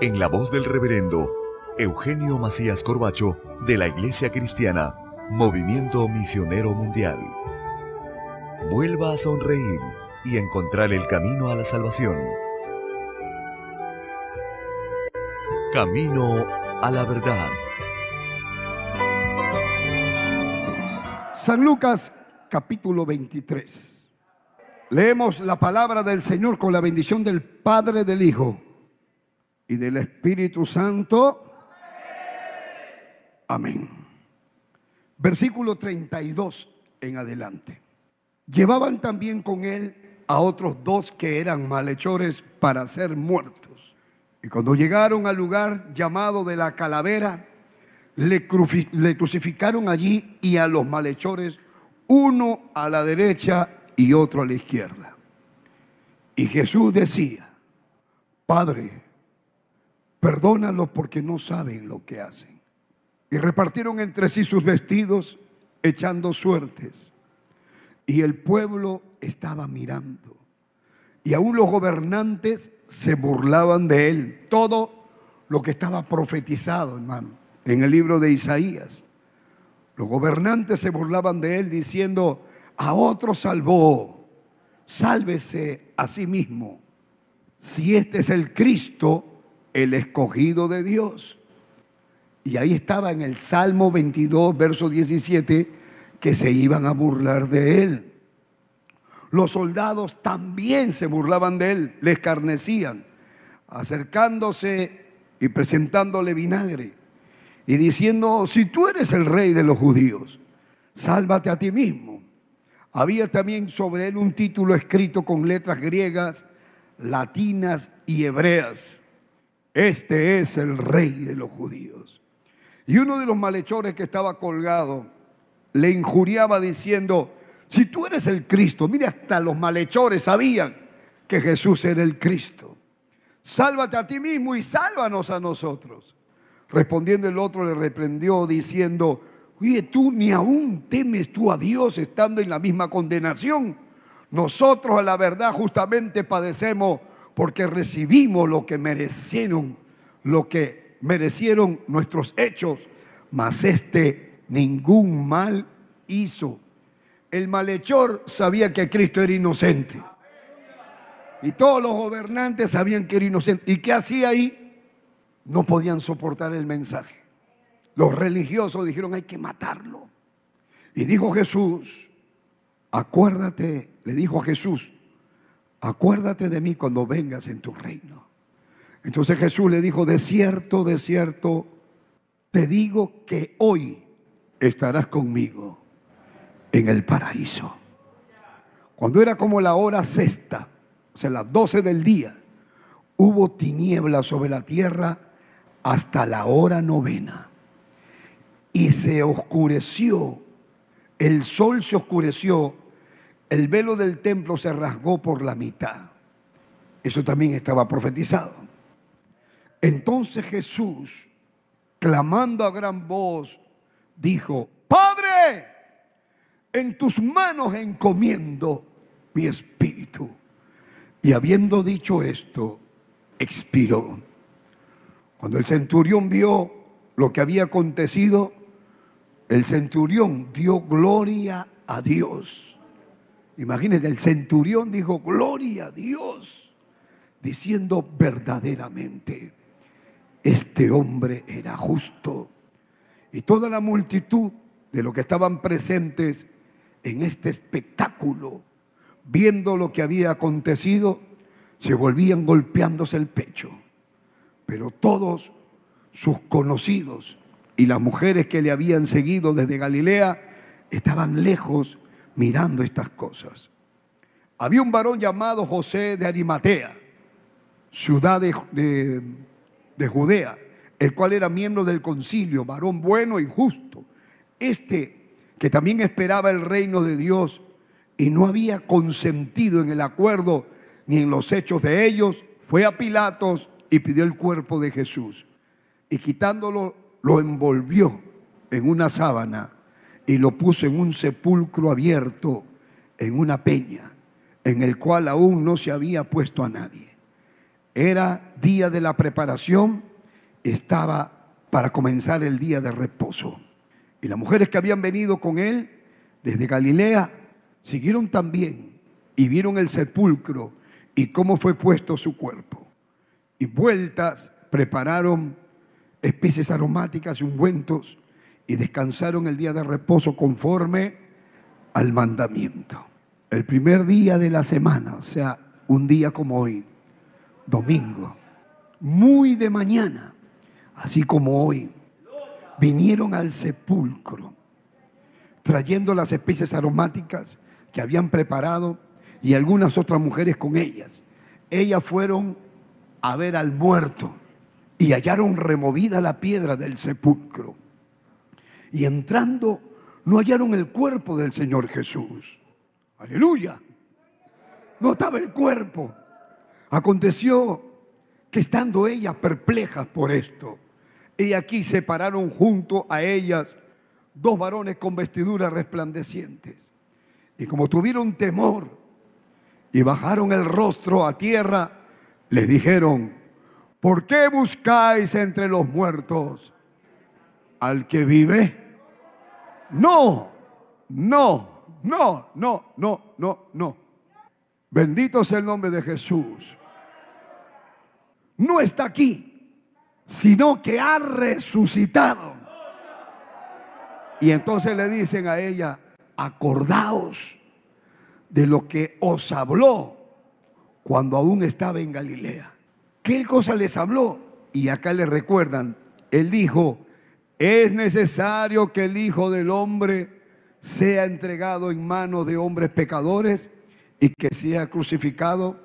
en la voz del reverendo Eugenio Macías Corbacho de la Iglesia Cristiana, Movimiento Misionero Mundial. Vuelva a sonreír y encontrar el camino a la salvación. Camino a la verdad. San Lucas capítulo 23. Leemos la palabra del Señor con la bendición del Padre del Hijo y del Espíritu Santo. Amén. Versículo 32 en adelante. Llevaban también con él a otros dos que eran malhechores para ser muertos. Y cuando llegaron al lugar llamado de la calavera, le, crucificaron allí y a los malhechores, uno a la derecha y otro a la izquierda. Y Jesús decía, Padre, Perdónalos porque no saben lo que hacen. Y repartieron entre sí sus vestidos, echando suertes. Y el pueblo estaba mirando. Y aún los gobernantes se burlaban de él. Todo lo que estaba profetizado, hermano, en el libro de Isaías. Los gobernantes se burlaban de él diciendo, a otro salvó, sálvese a sí mismo. Si este es el Cristo, el escogido de Dios. Y ahí estaba en el Salmo 22, verso 17, que se iban a burlar de él. Los soldados también se burlaban de él, le escarnecían, acercándose y presentándole vinagre y diciendo, si tú eres el rey de los judíos, sálvate a ti mismo. Había también sobre él un título escrito con letras griegas, latinas y hebreas este es el rey de los judíos. Y uno de los malhechores que estaba colgado le injuriaba diciendo, si tú eres el Cristo, mire, hasta los malhechores sabían que Jesús era el Cristo. Sálvate a ti mismo y sálvanos a nosotros. Respondiendo el otro le reprendió diciendo, oye, tú ni aún temes tú a Dios estando en la misma condenación. Nosotros a la verdad justamente padecemos porque recibimos lo que merecieron, lo que merecieron nuestros hechos, mas este ningún mal hizo. El malhechor sabía que Cristo era inocente. Y todos los gobernantes sabían que era inocente. ¿Y qué hacía ahí? No podían soportar el mensaje. Los religiosos dijeron, hay que matarlo. Y dijo Jesús, acuérdate, le dijo a Jesús, acuérdate de mí cuando vengas en tu reino. Entonces Jesús le dijo, de cierto, de cierto, te digo que hoy estarás conmigo en el paraíso. Cuando era como la hora sexta, o sea, las doce del día, hubo tinieblas sobre la tierra hasta la hora novena. Y se oscureció, el sol se oscureció el velo del templo se rasgó por la mitad. Eso también estaba profetizado. Entonces Jesús, clamando a gran voz, dijo, Padre, en tus manos encomiendo mi espíritu. Y habiendo dicho esto, expiró. Cuando el centurión vio lo que había acontecido, el centurión dio gloria a Dios. Imagínense, el centurión dijo, gloria a Dios, diciendo verdaderamente, este hombre era justo. Y toda la multitud de los que estaban presentes en este espectáculo, viendo lo que había acontecido, se volvían golpeándose el pecho. Pero todos sus conocidos y las mujeres que le habían seguido desde Galilea estaban lejos mirando estas cosas. Había un varón llamado José de Arimatea, ciudad de, de Judea, el cual era miembro del concilio, varón bueno y justo. Este que también esperaba el reino de Dios y no había consentido en el acuerdo ni en los hechos de ellos, fue a Pilatos y pidió el cuerpo de Jesús. Y quitándolo, lo envolvió en una sábana y lo puso en un sepulcro abierto, en una peña, en el cual aún no se había puesto a nadie. Era día de la preparación, estaba para comenzar el día de reposo. Y las mujeres que habían venido con él desde Galilea siguieron también y vieron el sepulcro y cómo fue puesto su cuerpo. Y vueltas prepararon especies aromáticas y ungüentos y descansaron el día de reposo conforme al mandamiento. El primer día de la semana, o sea, un día como hoy, domingo, muy de mañana, así como hoy, vinieron al sepulcro trayendo las especies aromáticas que habían preparado y algunas otras mujeres con ellas. Ellas fueron a ver al muerto y hallaron removida la piedra del sepulcro. Y entrando, no hallaron el cuerpo del Señor Jesús. Aleluya. No estaba el cuerpo. Aconteció que estando ellas perplejas por esto, y aquí se pararon junto a ellas dos varones con vestiduras resplandecientes. Y como tuvieron temor y bajaron el rostro a tierra, les dijeron, ¿por qué buscáis entre los muertos al que vive? No, no, no, no, no, no, no. Bendito sea el nombre de Jesús. No está aquí sino que ha resucitado. Y entonces le dicen a ella, acordaos de lo que os habló cuando aún estaba en Galilea. ¿Qué cosa les habló? Y acá le recuerdan, él dijo, es necesario que el Hijo del Hombre sea entregado en manos de hombres pecadores y que sea crucificado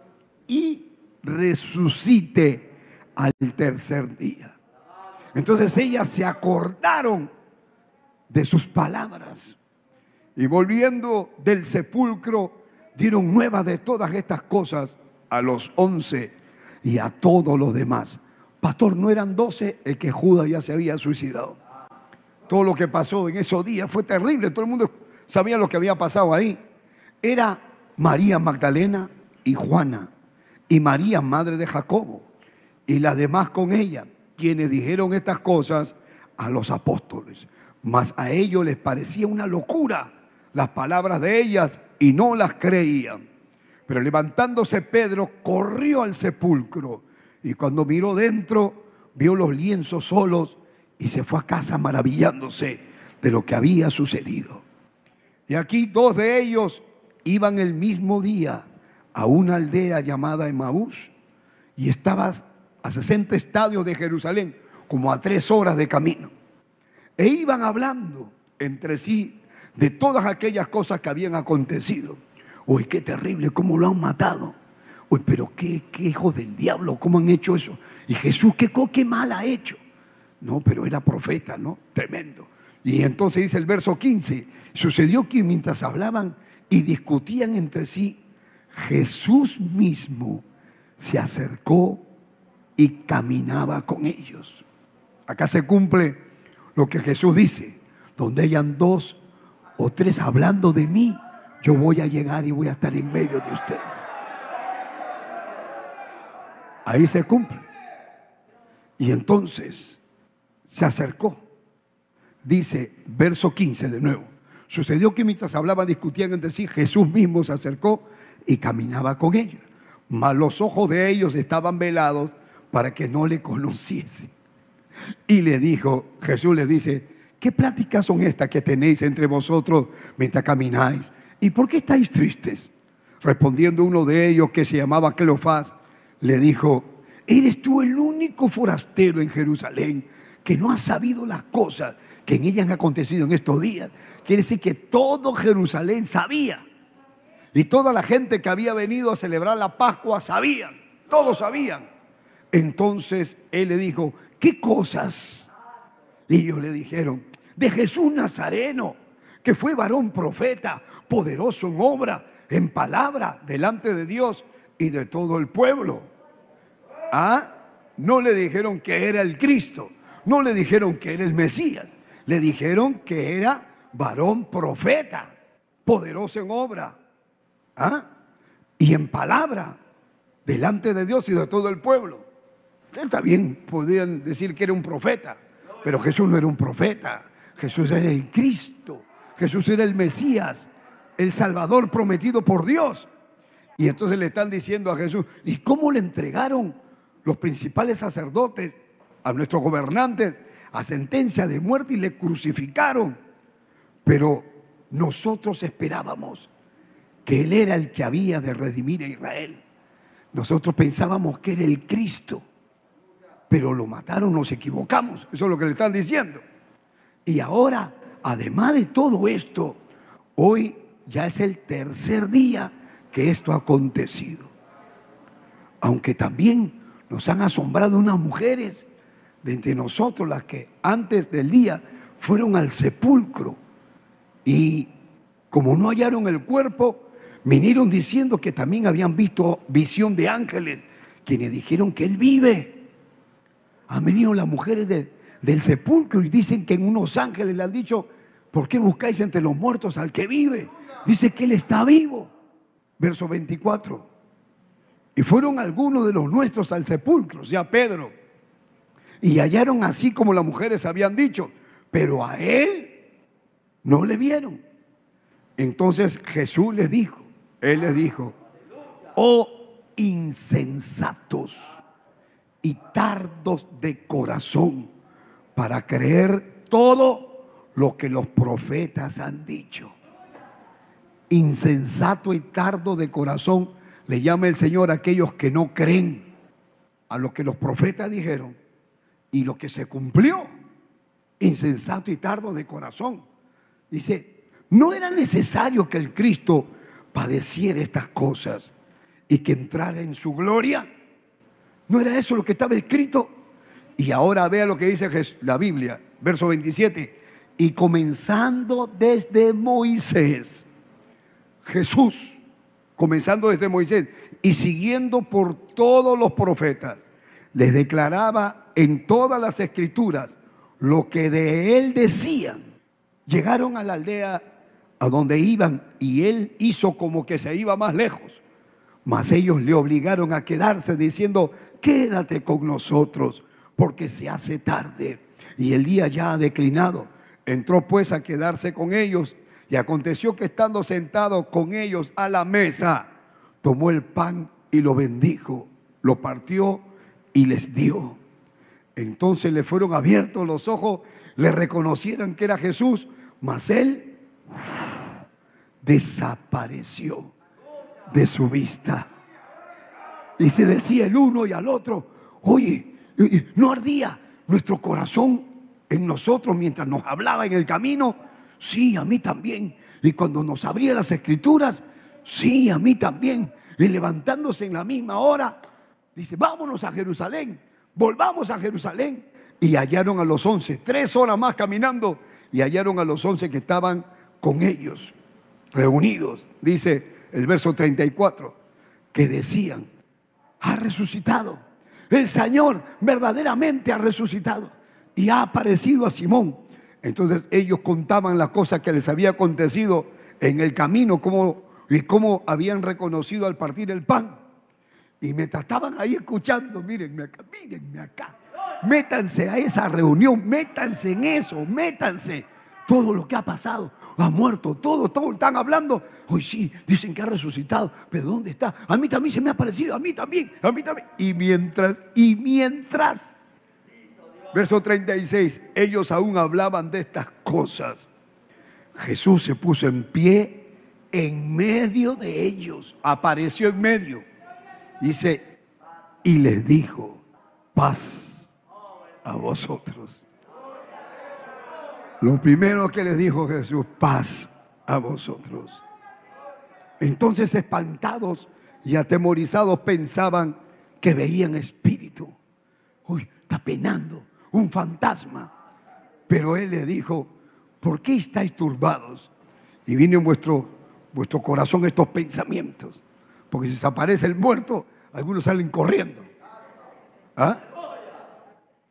y resucite al tercer día. Entonces ellas se acordaron de sus palabras y volviendo del sepulcro dieron nueva de todas estas cosas a los once y a todos los demás. Pastor, no eran doce el que Judas ya se había suicidado. Todo lo que pasó en esos días fue terrible, todo el mundo sabía lo que había pasado ahí. Era María Magdalena y Juana y María, madre de Jacobo y las demás con ella, quienes dijeron estas cosas a los apóstoles. Mas a ellos les parecía una locura las palabras de ellas y no las creían. Pero levantándose Pedro, corrió al sepulcro y cuando miró dentro, vio los lienzos solos y se fue a casa maravillándose de lo que había sucedido. Y aquí dos de ellos iban el mismo día a una aldea llamada Emaús y estaba a 60 estadios de Jerusalén, como a tres horas de camino. E iban hablando entre sí de todas aquellas cosas que habían acontecido. Uy, qué terrible, cómo lo han matado. Uy, pero qué, qué hijo del diablo, cómo han hecho eso. Y Jesús, qué, qué mal ha hecho. No, pero era profeta, ¿no? Tremendo. Y entonces dice el verso 15, sucedió que mientras hablaban y discutían entre sí, Jesús mismo se acercó y caminaba con ellos. Acá se cumple lo que Jesús dice. donde hayan dos o tres hablando de mí, yo voy a llegar y voy a estar en medio de ustedes. Ahí se cumple. Y entonces se acercó. Dice, verso 15 de nuevo. Sucedió que mientras hablaban, discutían entre sí, Jesús mismo se acercó y caminaba con ellos. Mas los ojos de ellos estaban velados para que no le conociesen. Y le dijo, Jesús le dice, ¿qué pláticas son estas que tenéis entre vosotros mientras camináis? ¿Y por qué estáis tristes? Respondiendo uno de ellos que se llamaba Cleofás, le dijo, ¿eres tú el único forastero en Jerusalén que no ha sabido las cosas que en ella han acontecido en estos días? Quiere decir que todo Jerusalén sabía. Y toda la gente que había venido a celebrar la Pascua sabían, todos sabían. Entonces él le dijo, ¿qué cosas? Y ellos le dijeron, de Jesús Nazareno, que fue varón profeta, poderoso en obra, en palabra, delante de Dios y de todo el pueblo. ¿Ah? No le dijeron que era el Cristo, no le dijeron que era el Mesías, le dijeron que era varón profeta, poderoso en obra, ¿ah? y en palabra, delante de Dios y de todo el pueblo. Está bien, podían decir que era un profeta, pero Jesús no era un profeta, Jesús era el Cristo, Jesús era el Mesías, el Salvador prometido por Dios. Y entonces le están diciendo a Jesús, ¿y cómo le entregaron los principales sacerdotes a nuestros gobernantes a sentencia de muerte y le crucificaron? Pero nosotros esperábamos que Él era el que había de redimir a Israel. Nosotros pensábamos que era el Cristo, pero lo mataron, nos equivocamos. Eso es lo que le están diciendo. Y ahora, además de todo esto, hoy ya es el tercer día que esto ha acontecido. Aunque también nos han asombrado unas mujeres de entre nosotros, las que antes del día fueron al sepulcro y como no hallaron el cuerpo, vinieron diciendo que también habían visto visión de ángeles, quienes dijeron que Él vive. Han venido las mujeres del sepulcro y dicen que en unos ángeles le han dicho, ¿por qué buscáis entre los muertos al que vive? Dice que Él está vivo. Verso 24. Y fueron algunos de los nuestros al sepulcro, o sea, Pedro. Y hallaron así como las mujeres habían dicho, pero a Él no le vieron. Entonces Jesús les dijo, Él les dijo, oh insensatos y tardos de corazón para creer todo lo que los profetas han dicho. Insensato y tardo de corazón le llama el Señor a aquellos que no creen a lo que los profetas dijeron y lo que se cumplió. Insensato y tardo de corazón. Dice, no era necesario que el Cristo padeciera estas cosas y que entrara en su gloria. ¿No era eso lo que estaba escrito? Y ahora vea lo que dice la Biblia, verso 27. Y comenzando desde Moisés, Jesús, comenzando desde Moisés y siguiendo por todos los profetas, les declaraba en todas las escrituras lo que de él decían Llegaron a la aldea a donde iban y él hizo como que se iba más lejos. Mas ellos le obligaron a quedarse diciendo, quédate con nosotros porque se hace tarde y el día ya ha declinado. Entró pues a quedarse con ellos y aconteció que estando sentado con ellos a la mesa, tomó el pan y lo bendijo, lo partió y les dio. Entonces le fueron abiertos los ojos le reconocieron que era Jesús, mas él desapareció de su vista. Y se decía el uno y al otro, oye, ¿no ardía nuestro corazón en nosotros mientras nos hablaba en el camino? Sí, a mí también. Y cuando nos abría las escrituras, sí, a mí también. Y levantándose en la misma hora, dice, vámonos a Jerusalén, volvamos a Jerusalén y hallaron a los once, tres horas más caminando, y hallaron a los once que estaban con ellos, reunidos, dice el verso 34, que decían, ha resucitado, el Señor verdaderamente ha resucitado y ha aparecido a Simón. Entonces ellos contaban las cosas que les había acontecido en el camino cómo, y cómo habían reconocido al partir el pan. Y me estaban ahí escuchando, mírenme acá, mírenme acá. Métanse a esa reunión, métanse en eso, métanse. Todo lo que ha pasado, ha muerto, todo, todo están hablando. Hoy sí, dicen que ha resucitado, pero ¿dónde está? A mí también se me ha parecido, a mí también, a mí también. Y mientras, y mientras, verso 36, ellos aún hablaban de estas cosas. Jesús se puso en pie en medio de ellos, apareció en medio. Dice, y les dijo, paz a vosotros. Lo primero que les dijo Jesús, paz a vosotros. Entonces espantados y atemorizados pensaban que veían espíritu. Uy, está penando, un fantasma. Pero él le dijo, ¿por qué estáis turbados? Y vino en vuestro, vuestro corazón estos pensamientos. Porque si se aparece el muerto, algunos salen corriendo. ¿Ah?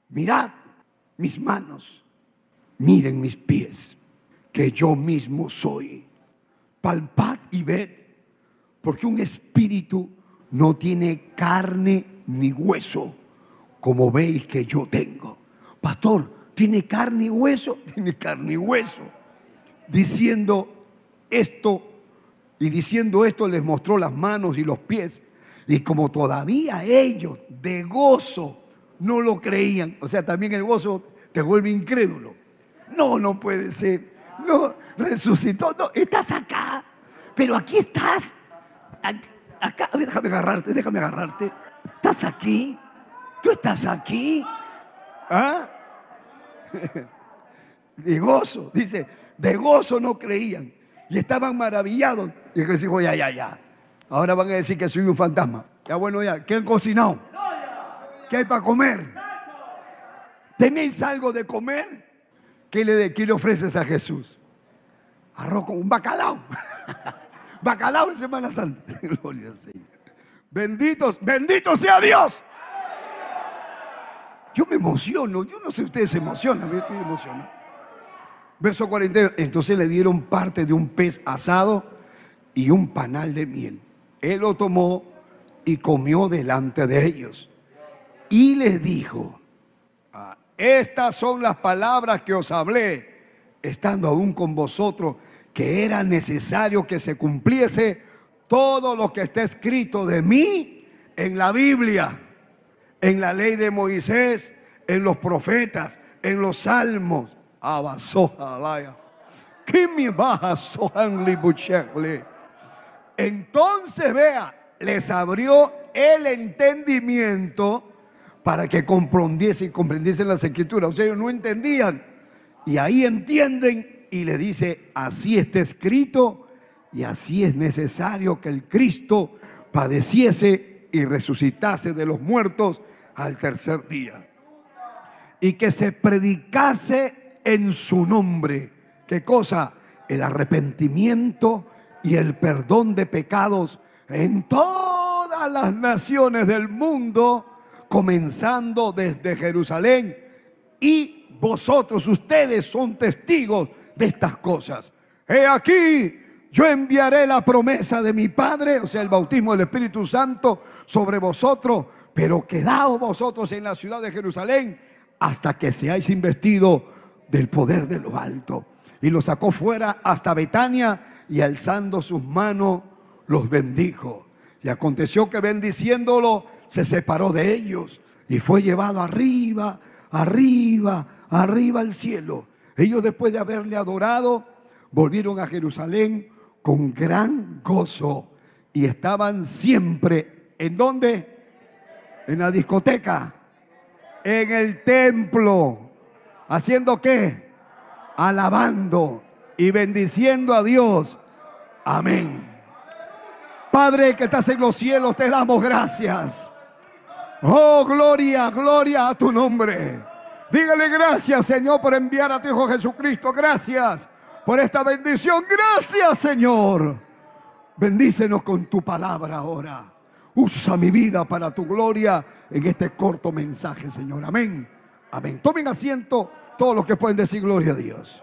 Mirad mis manos, miren mis pies, que yo mismo soy. Palpad y ved, porque un espíritu no tiene carne ni hueso, como veis que yo tengo. Pastor, ¿tiene carne y hueso? Tiene carne y hueso. Diciendo esto, y diciendo esto les mostró las manos y los pies. Y como todavía ellos de gozo no lo creían, o sea, también el gozo te vuelve incrédulo. No, no puede ser. No, resucitó. No, estás acá. Pero aquí estás. Acá, déjame agarrarte, déjame agarrarte. ¿Estás aquí? ¿Tú estás aquí? ¿Ah? De gozo, dice, de gozo no creían. Y estaban maravillados. Y Jesús dijo, ya, ya, ya. Ahora van a decir que soy un fantasma. Ya bueno, ya. ¿Qué han cocinado? ¿Qué hay para comer? ¿Tenéis algo de comer? ¿Qué le, qué le ofreces a Jesús? Arroz con un bacalao. bacalao en Semana Santa. Gloria al Señor. Benditos, bendito sea Dios. Yo me emociono. Yo no sé si ustedes se emocionan. Yo estoy emocionado. Verso 42. Entonces le dieron parte de un pez asado y un panal de miel. Él lo tomó y comió delante de ellos. Y les dijo, ah, estas son las palabras que os hablé, estando aún con vosotros, que era necesario que se cumpliese todo lo que está escrito de mí en la Biblia, en la ley de Moisés, en los profetas, en los salmos. Entonces vea, les abrió el entendimiento para que comprendiesen, comprendiesen las escrituras. O sea, ellos no entendían. Y ahí entienden y le dice, así está escrito y así es necesario que el Cristo padeciese y resucitase de los muertos al tercer día. Y que se predicase en su nombre. ¿Qué cosa? El arrepentimiento y el perdón de pecados en todas las naciones del mundo, comenzando desde Jerusalén. Y vosotros, ustedes son testigos de estas cosas. He aquí, yo enviaré la promesa de mi Padre, o sea, el bautismo del Espíritu Santo sobre vosotros, pero quedaos vosotros en la ciudad de Jerusalén hasta que seáis investidos del poder de lo alto. Y lo sacó fuera hasta Betania y alzando sus manos los bendijo. Y aconteció que bendiciéndolo se separó de ellos y fue llevado arriba, arriba, arriba al cielo. Ellos después de haberle adorado, volvieron a Jerusalén con gran gozo y estaban siempre, ¿en dónde? En la discoteca, en el templo, haciendo qué? Alabando y bendiciendo a Dios. Amén. Padre que estás en los cielos, te damos gracias. Oh, gloria, gloria a tu nombre. Dígale gracias, Señor, por enviar a tu Hijo Jesucristo. Gracias por esta bendición. Gracias, Señor. Bendícenos con tu palabra ahora. Usa mi vida para tu gloria en este corto mensaje, Señor. Amén. Amén. Tomen asiento. Todos los que pueden decir gloria a Dios.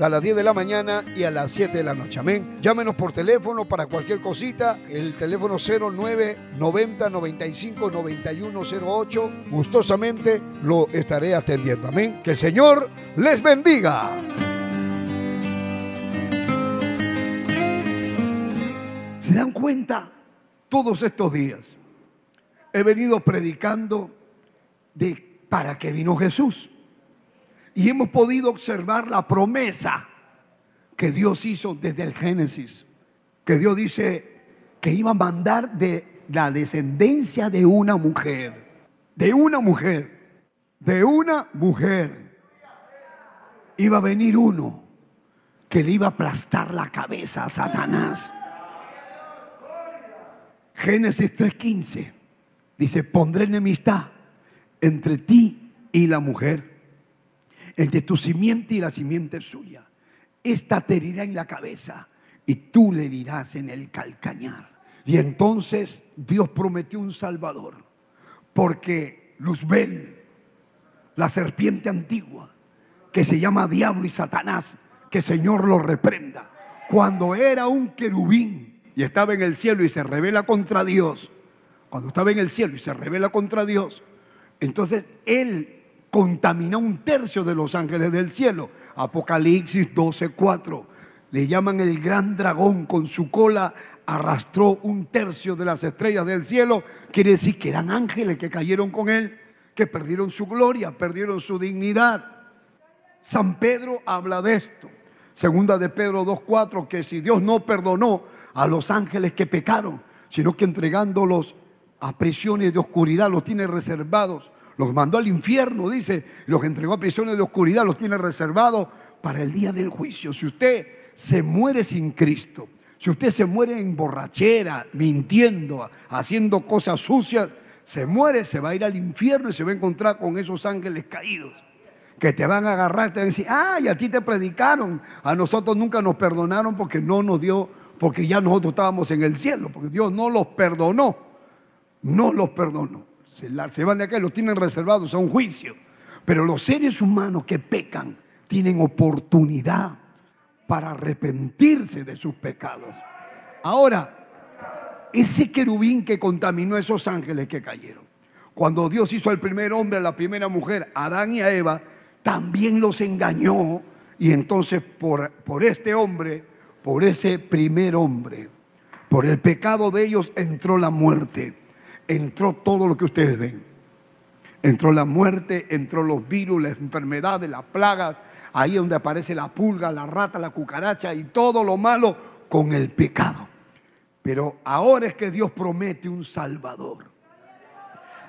a las 10 de la mañana y a las 7 de la noche. Amén. Llámenos por teléfono para cualquier cosita. El teléfono 09 90 95 9108. Gustosamente lo estaré atendiendo. Amén. Que el Señor les bendiga. ¿Se dan cuenta? Todos estos días he venido predicando de para qué vino Jesús. Y hemos podido observar la promesa que Dios hizo desde el Génesis. Que Dios dice que iba a mandar de la descendencia de una mujer. De una mujer. De una mujer. Iba a venir uno que le iba a aplastar la cabeza a Satanás. Génesis 3:15 dice, pondré enemistad entre ti y la mujer entre tu simiente y la simiente suya. Esta te herirá en la cabeza y tú le dirás en el calcañar. Y entonces Dios prometió un Salvador, porque Luzbel, la serpiente antigua, que se llama Diablo y Satanás, que Señor lo reprenda, cuando era un querubín y estaba en el cielo y se revela contra Dios, cuando estaba en el cielo y se revela contra Dios, entonces él contaminó un tercio de los ángeles del cielo. Apocalipsis 12:4. Le llaman el gran dragón con su cola arrastró un tercio de las estrellas del cielo. Quiere decir que eran ángeles que cayeron con él, que perdieron su gloria, perdieron su dignidad. San Pedro habla de esto. Segunda de Pedro 2:4 que si Dios no perdonó a los ángeles que pecaron, sino que entregándolos a prisiones de oscuridad los tiene reservados los mandó al infierno, dice, los entregó a prisiones de oscuridad, los tiene reservados para el día del juicio. Si usted se muere sin Cristo, si usted se muere en borrachera, mintiendo, haciendo cosas sucias, se muere, se va a ir al infierno y se va a encontrar con esos ángeles caídos que te van a agarrar, te van a decir, ay, a ti te predicaron, a nosotros nunca nos perdonaron porque no nos dio, porque ya nosotros estábamos en el cielo, porque Dios no los perdonó, no los perdonó se, van de acá y los tienen reservados a un juicio. Pero los seres humanos que pecan tienen oportunidad para arrepentirse de sus pecados. Ahora, ese querubín que contaminó a esos ángeles que cayeron, cuando Dios hizo al primer hombre, a la primera mujer, Adán y a Eva, también los engañó y entonces por, por este hombre, por ese primer hombre, por el pecado de ellos entró la muerte entró todo lo que ustedes ven. Entró la muerte, entró los virus, las enfermedades, las plagas, ahí donde aparece la pulga, la rata, la cucaracha y todo lo malo con el pecado. Pero ahora es que Dios promete un Salvador.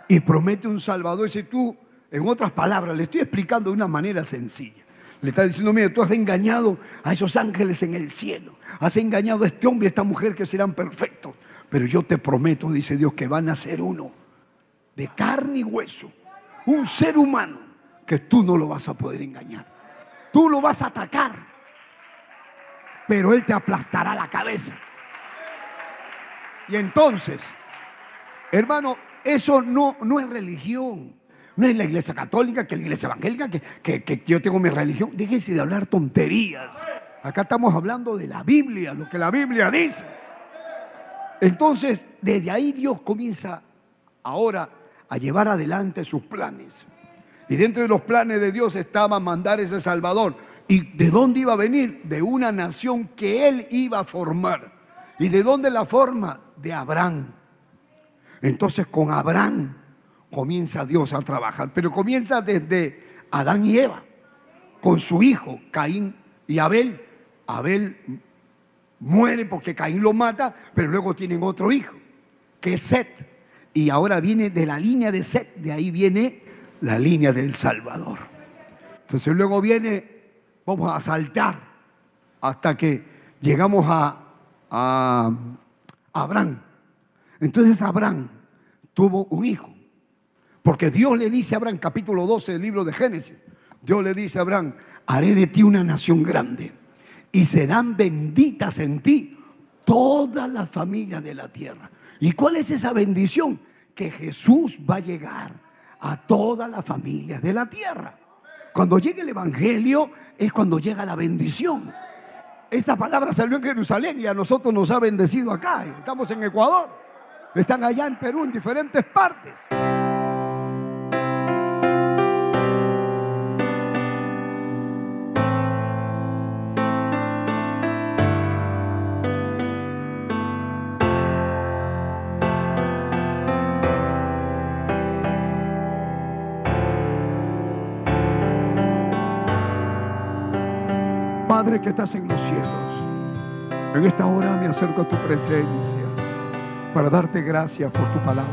Y promete un Salvador. Y si tú, en otras palabras, le estoy explicando de una manera sencilla. Le está diciendo, mire, tú has engañado a esos ángeles en el cielo. Has engañado a este hombre y a esta mujer que serán perfectos. Pero yo te prometo, dice Dios, que van a ser uno de carne y hueso, un ser humano que tú no lo vas a poder engañar. Tú lo vas a atacar, pero Él te aplastará la cabeza. Y entonces, hermano, eso no, no es religión. No es la iglesia católica, que la iglesia evangélica, que, que yo tengo mi religión. Déjese de hablar tonterías. Acá estamos hablando de la Biblia, lo que la Biblia dice. Entonces, desde ahí Dios comienza ahora a llevar adelante sus planes. Y dentro de los planes de Dios estaba mandar ese Salvador. ¿Y de dónde iba a venir? De una nación que él iba a formar. ¿Y de dónde la forma? De Abraham. Entonces con Abraham comienza Dios a trabajar. Pero comienza desde Adán y Eva, con su hijo Caín y Abel. Abel muere porque Caín lo mata, pero luego tienen otro hijo, que es Set. Y ahora viene de la línea de Set, de ahí viene la línea del Salvador. Entonces luego viene, vamos a saltar hasta que llegamos a, a Abraham. Entonces Abraham tuvo un hijo. Porque Dios le dice a Abraham, capítulo 12 del libro de Génesis, Dios le dice a Abraham, haré de ti una nación grande y serán benditas en ti todas las familias de la tierra. ¿Y cuál es esa bendición? Que Jesús va a llegar a todas las familias de la tierra. Cuando llegue el Evangelio es cuando llega la bendición. Esta palabra salió en Jerusalén y a nosotros nos ha bendecido acá. Estamos en Ecuador. Están allá en Perú, en diferentes partes. Padre que estás en los cielos, en esta hora me acerco a tu presencia para darte gracias por tu palabra.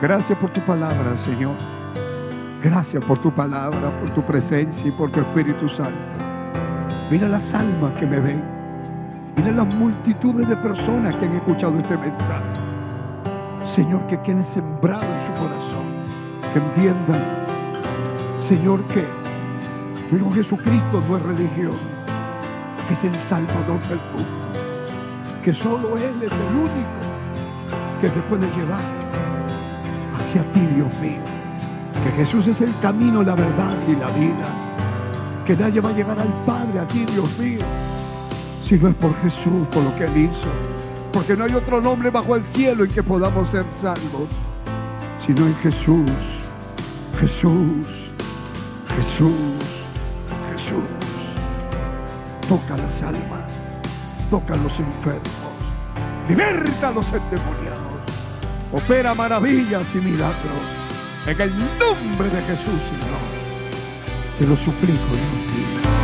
Gracias por tu palabra, Señor. Gracias por tu palabra, por tu presencia y por tu Espíritu Santo. Mira las almas que me ven. Mira las multitudes de personas que han escuchado este mensaje. Señor, que quede sembrado en su corazón. Que entiendan, Señor, que pero Jesucristo no es religión, que es el Salvador del mundo, que solo Él es el único que te puede llevar hacia ti, Dios mío. Que Jesús es el camino, la verdad y la vida. Que nadie va a llegar al Padre, a ti, Dios mío, si no es por Jesús, por lo que Él hizo. Porque no hay otro nombre bajo el cielo en que podamos ser salvos, sino en Jesús, Jesús, Jesús. Jesús. Toca las almas, toca los enfermos, liberta a los endemoniados, opera maravillas y milagros. En el nombre de Jesús, Señor, te lo suplico, Dios mío.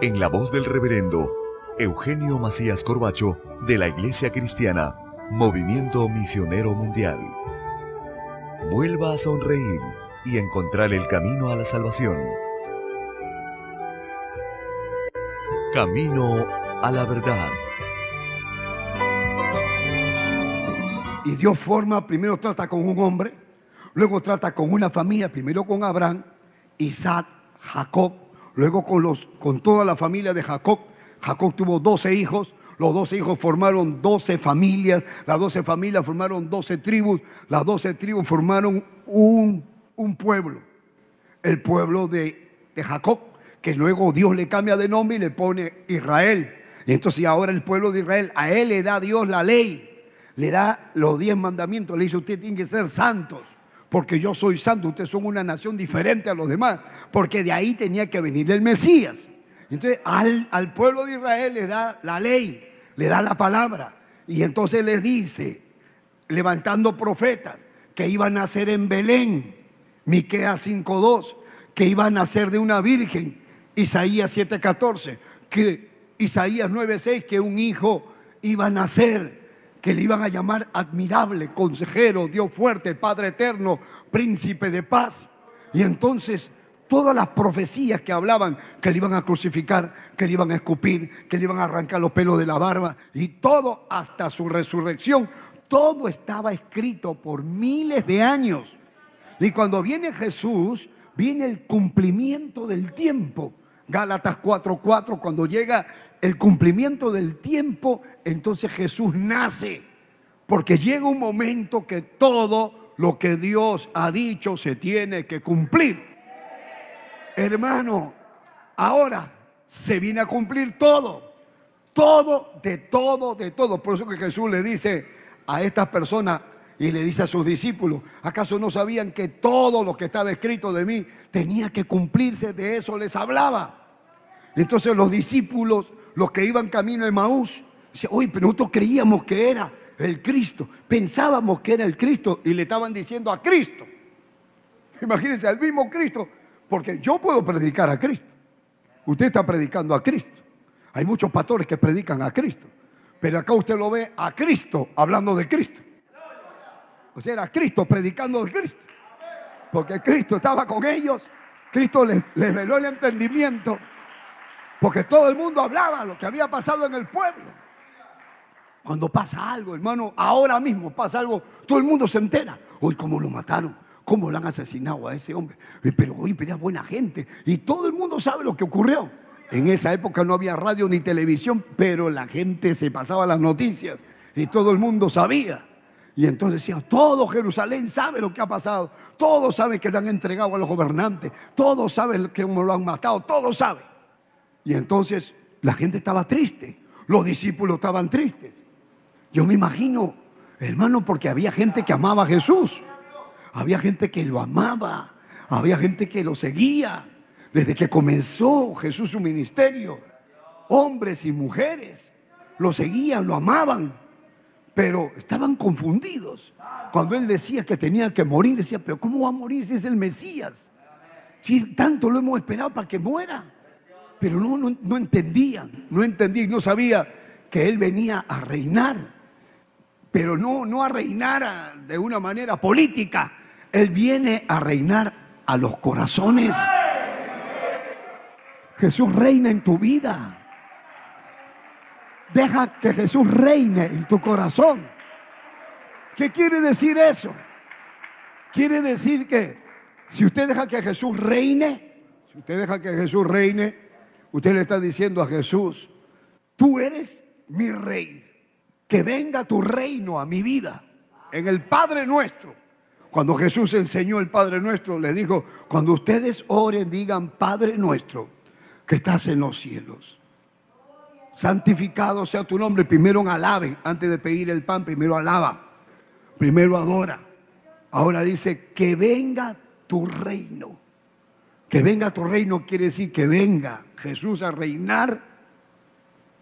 en la voz del reverendo Eugenio Macías Corbacho de la Iglesia Cristiana, Movimiento Misionero Mundial. Vuelva a sonreír y encontrar el camino a la salvación. Camino a la verdad. Y Dios forma, primero trata con un hombre, luego trata con una familia, primero con Abraham, Isaac, Jacob, luego con, los, con toda la familia de Jacob. Jacob tuvo 12 hijos, los 12 hijos formaron 12 familias, las 12 familias formaron 12 tribus, las 12 tribus formaron un, un pueblo, el pueblo de, de Jacob, que luego Dios le cambia de nombre y le pone Israel. Y entonces ahora el pueblo de Israel, a él le da Dios la ley, le da los diez mandamientos, le dice usted tiene que ser santos porque yo soy santo, ustedes son una nación diferente a los demás, porque de ahí tenía que venir el Mesías. Entonces al, al pueblo de Israel le da la ley, le da la palabra, y entonces les dice, levantando profetas, que iban a nacer en Belén, Miqueas 5.2, que iban a nacer de una virgen, Isaías 7.14, que Isaías 9.6, que un hijo iba a nacer que le iban a llamar admirable, consejero, Dios fuerte, Padre eterno, príncipe de paz. Y entonces todas las profecías que hablaban que le iban a crucificar, que le iban a escupir, que le iban a arrancar los pelos de la barba y todo hasta su resurrección, todo estaba escrito por miles de años. Y cuando viene Jesús, viene el cumplimiento del tiempo. Gálatas 4:4, cuando llega el cumplimiento del tiempo, entonces Jesús nace. Porque llega un momento que todo lo que Dios ha dicho se tiene que cumplir. Hermano, ahora se viene a cumplir todo. Todo, de todo, de todo. Por eso que Jesús le dice a estas personas y le dice a sus discípulos, ¿acaso no sabían que todo lo que estaba escrito de mí tenía que cumplirse? De eso les hablaba. Entonces los discípulos los que iban camino de Maús, dice, oye, pero nosotros creíamos que era el Cristo, pensábamos que era el Cristo y le estaban diciendo a Cristo. Imagínense, al mismo Cristo, porque yo puedo predicar a Cristo. Usted está predicando a Cristo. Hay muchos pastores que predican a Cristo, pero acá usted lo ve a Cristo hablando de Cristo. O sea, era Cristo predicando de Cristo. Porque Cristo estaba con ellos, Cristo les, les veló el entendimiento porque todo el mundo hablaba lo que había pasado en el pueblo. Cuando pasa algo, hermano, ahora mismo pasa algo, todo el mundo se entera. Hoy, ¿cómo lo mataron? ¿Cómo lo han asesinado a ese hombre? Eh, pero hoy era buena gente. Y todo el mundo sabe lo que ocurrió. En esa época no había radio ni televisión, pero la gente se pasaba las noticias y todo el mundo sabía. Y entonces decían, todo Jerusalén sabe lo que ha pasado. Todos saben que lo han entregado a los gobernantes. Todos saben que lo han matado. Todos saben. Y entonces la gente estaba triste, los discípulos estaban tristes. Yo me imagino, hermano, porque había gente que amaba a Jesús, había gente que lo amaba, había gente que lo seguía desde que comenzó Jesús su ministerio. Hombres y mujeres lo seguían, lo amaban, pero estaban confundidos. Cuando él decía que tenía que morir, decía, pero ¿cómo va a morir si es el Mesías? Si tanto lo hemos esperado para que muera pero no, no, entendían, no entendían, no sabía que él venía a reinar, pero no, no a reinar de una manera política, él viene a reinar a los corazones. Jesús reina en tu vida. Deja que Jesús reine en tu corazón. ¿Qué quiere decir eso? Quiere decir que si usted deja que Jesús reine, si usted deja que Jesús reine, Usted le está diciendo a Jesús, tú eres mi rey, que venga tu reino a mi vida, en el Padre nuestro. Cuando Jesús enseñó el Padre nuestro, le dijo, cuando ustedes oren, digan, Padre nuestro, que estás en los cielos. santificado sea tu nombre. Primero alabe, antes de pedir el pan, primero alaba, primero adora. Ahora dice, que venga tu reino. Que venga tu reino quiere decir que venga Jesús a reinar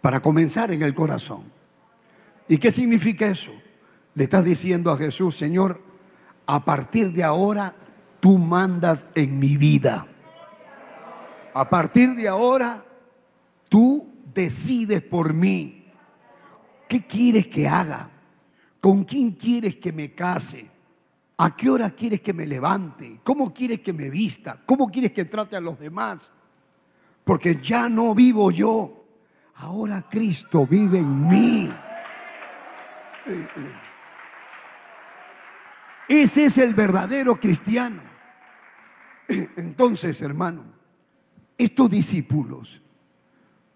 para comenzar en el corazón. ¿Y qué significa eso? Le estás diciendo a Jesús, Señor, a partir de ahora tú mandas en mi vida. A partir de ahora tú decides por mí. ¿Qué quieres que haga? ¿Con quién quieres que me case? ¿A qué hora quieres que me levante? ¿Cómo quieres que me vista? ¿Cómo quieres que trate a los demás? Porque ya no vivo yo. Ahora Cristo vive en mí. Ese es el verdadero cristiano. Entonces, hermano, estos discípulos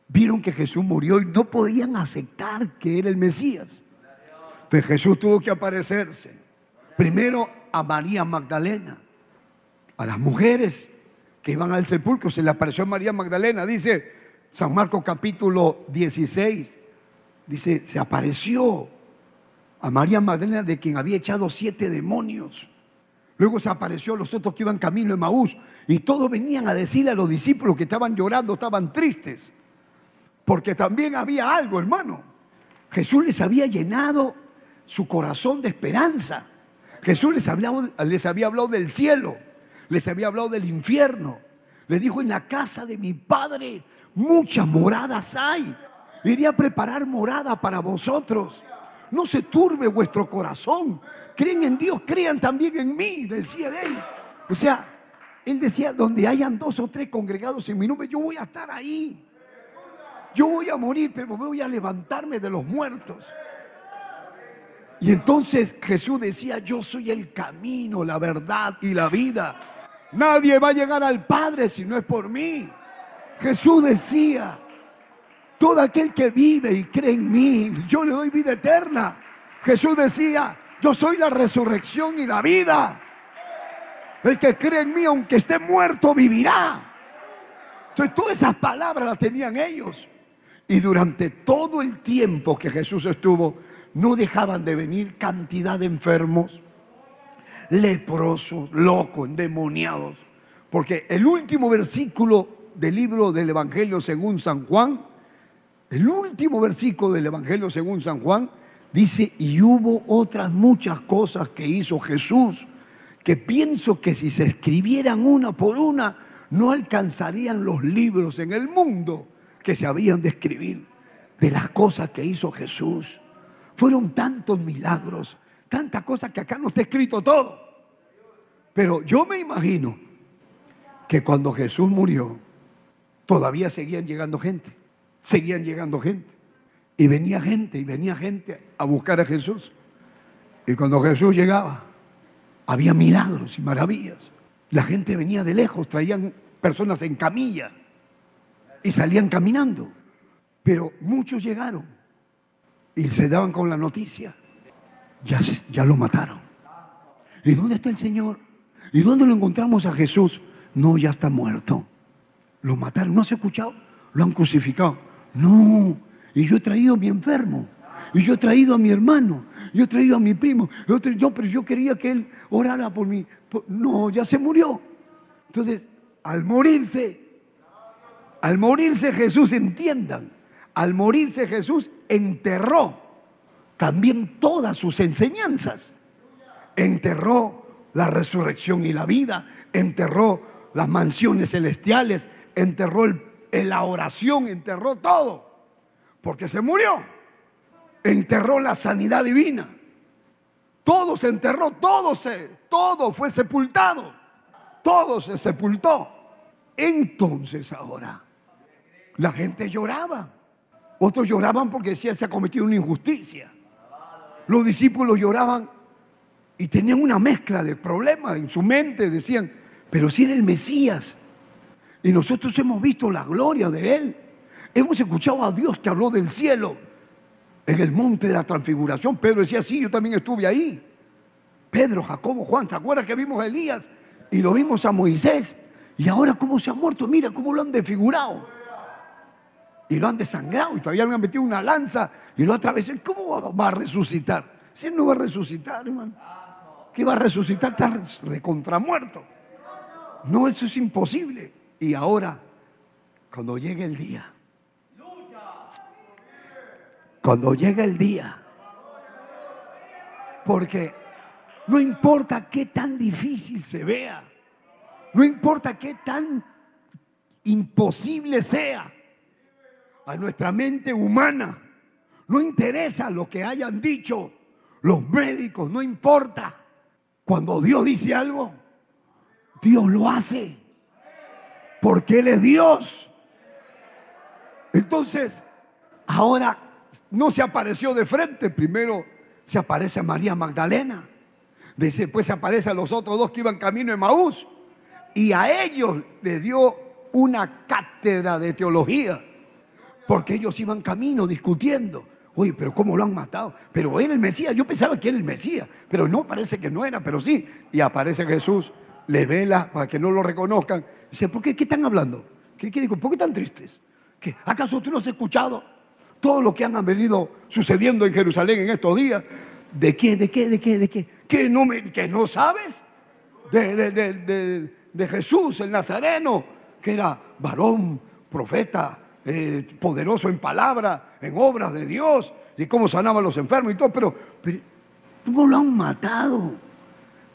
vieron que Jesús murió y no podían aceptar que era el Mesías. Entonces Jesús tuvo que aparecerse. Primero a María Magdalena, a las mujeres que iban al sepulcro, se le apareció a María Magdalena, dice San Marcos capítulo 16, dice, se apareció a María Magdalena de quien había echado siete demonios. Luego se apareció a los otros que iban camino en Maús y todos venían a decirle a los discípulos que estaban llorando, estaban tristes, porque también había algo, hermano. Jesús les había llenado su corazón de esperanza. Jesús les, les había hablado del cielo, les había hablado del infierno. Les dijo, en la casa de mi Padre muchas moradas hay. Iría a preparar morada para vosotros. No se turbe vuestro corazón. Creen en Dios, crean también en mí, decía él. O sea, él decía, donde hayan dos o tres congregados en mi nombre, yo voy a estar ahí. Yo voy a morir, pero voy a levantarme de los muertos. Y entonces Jesús decía, yo soy el camino, la verdad y la vida. Nadie va a llegar al Padre si no es por mí. Jesús decía, todo aquel que vive y cree en mí, yo le doy vida eterna. Jesús decía, yo soy la resurrección y la vida. El que cree en mí, aunque esté muerto, vivirá. Entonces todas esas palabras las tenían ellos. Y durante todo el tiempo que Jesús estuvo, no dejaban de venir cantidad de enfermos, leprosos, locos, endemoniados. Porque el último versículo del libro del Evangelio según San Juan, el último versículo del Evangelio según San Juan, dice, y hubo otras muchas cosas que hizo Jesús, que pienso que si se escribieran una por una, no alcanzarían los libros en el mundo que se habían de escribir de las cosas que hizo Jesús. Fueron tantos milagros, tantas cosas que acá no está escrito todo. Pero yo me imagino que cuando Jesús murió, todavía seguían llegando gente, seguían llegando gente. Y venía gente, y venía gente a buscar a Jesús. Y cuando Jesús llegaba, había milagros y maravillas. La gente venía de lejos, traían personas en camilla y salían caminando. Pero muchos llegaron y se daban con la noticia. Ya, ya lo mataron. ¿Y dónde está el Señor? ¿Y dónde lo encontramos a Jesús? No, ya está muerto. Lo mataron. ¿No se ha escuchado? Lo han crucificado. No. Y yo he traído a mi enfermo. Y yo he traído a mi hermano. Yo he traído a mi primo. Yo, pero yo quería que él orara por mí. No, ya se murió. Entonces, al morirse, al morirse Jesús, entiendan, al morirse Jesús enterró también todas sus enseñanzas. Enterró la resurrección y la vida, enterró las mansiones celestiales, enterró la oración, enterró todo, porque se murió. Enterró la sanidad divina. Todo se enterró, todo se, todo fue sepultado. Todo se sepultó. Entonces ahora la gente lloraba. Otros lloraban porque decían se ha cometido una injusticia. Los discípulos lloraban y tenían una mezcla de problemas en su mente. Decían, pero si era el Mesías. Y nosotros hemos visto la gloria de Él. Hemos escuchado a Dios que habló del cielo en el monte de la transfiguración. Pedro decía, sí, yo también estuve ahí. Pedro, Jacobo, Juan, ¿te acuerdas que vimos a Elías y lo vimos a Moisés? Y ahora cómo se ha muerto, mira cómo lo han desfigurado. y lo han desangrado y todavía le han metido una lanza y lo atravesó. ¿Cómo va a resucitar? Si él no va a resucitar, hermano. ¿Qué va a resucitar? Está recontramuerto. No, eso es imposible. Y ahora, cuando llegue el día, cuando llegue el día, porque no importa qué tan difícil se vea, no importa qué tan imposible sea a nuestra mente humana, no interesa lo que hayan dicho los médicos, no importa. Cuando Dios dice algo, Dios lo hace. Porque Él es Dios. Entonces, ahora no se apareció de frente. Primero se aparece a María Magdalena. Después se aparece a los otros dos que iban camino de Maús. Y a ellos les dio una cátedra de teología. Porque ellos iban camino discutiendo. Oye, pero ¿cómo lo han matado? Pero era el Mesías. Yo pensaba que era el Mesías. Pero no, parece que no era, pero sí. Y aparece Jesús, le vela para que no lo reconozcan. ¿Por qué? ¿Qué están hablando? ¿Qué, qué ¿Por qué tan tristes? ¿Qué? ¿Acaso tú no has escuchado todo lo que han venido sucediendo en Jerusalén en estos días? ¿De qué? ¿De qué? ¿De qué? ¿De qué? ¿Que no, me, no sabes? De, Jesús, el Nazareno, que era varón, profeta, eh, poderoso en palabra, en obras de Dios, y cómo sanaba a los enfermos y todo, pero, pero ¿cómo lo han matado?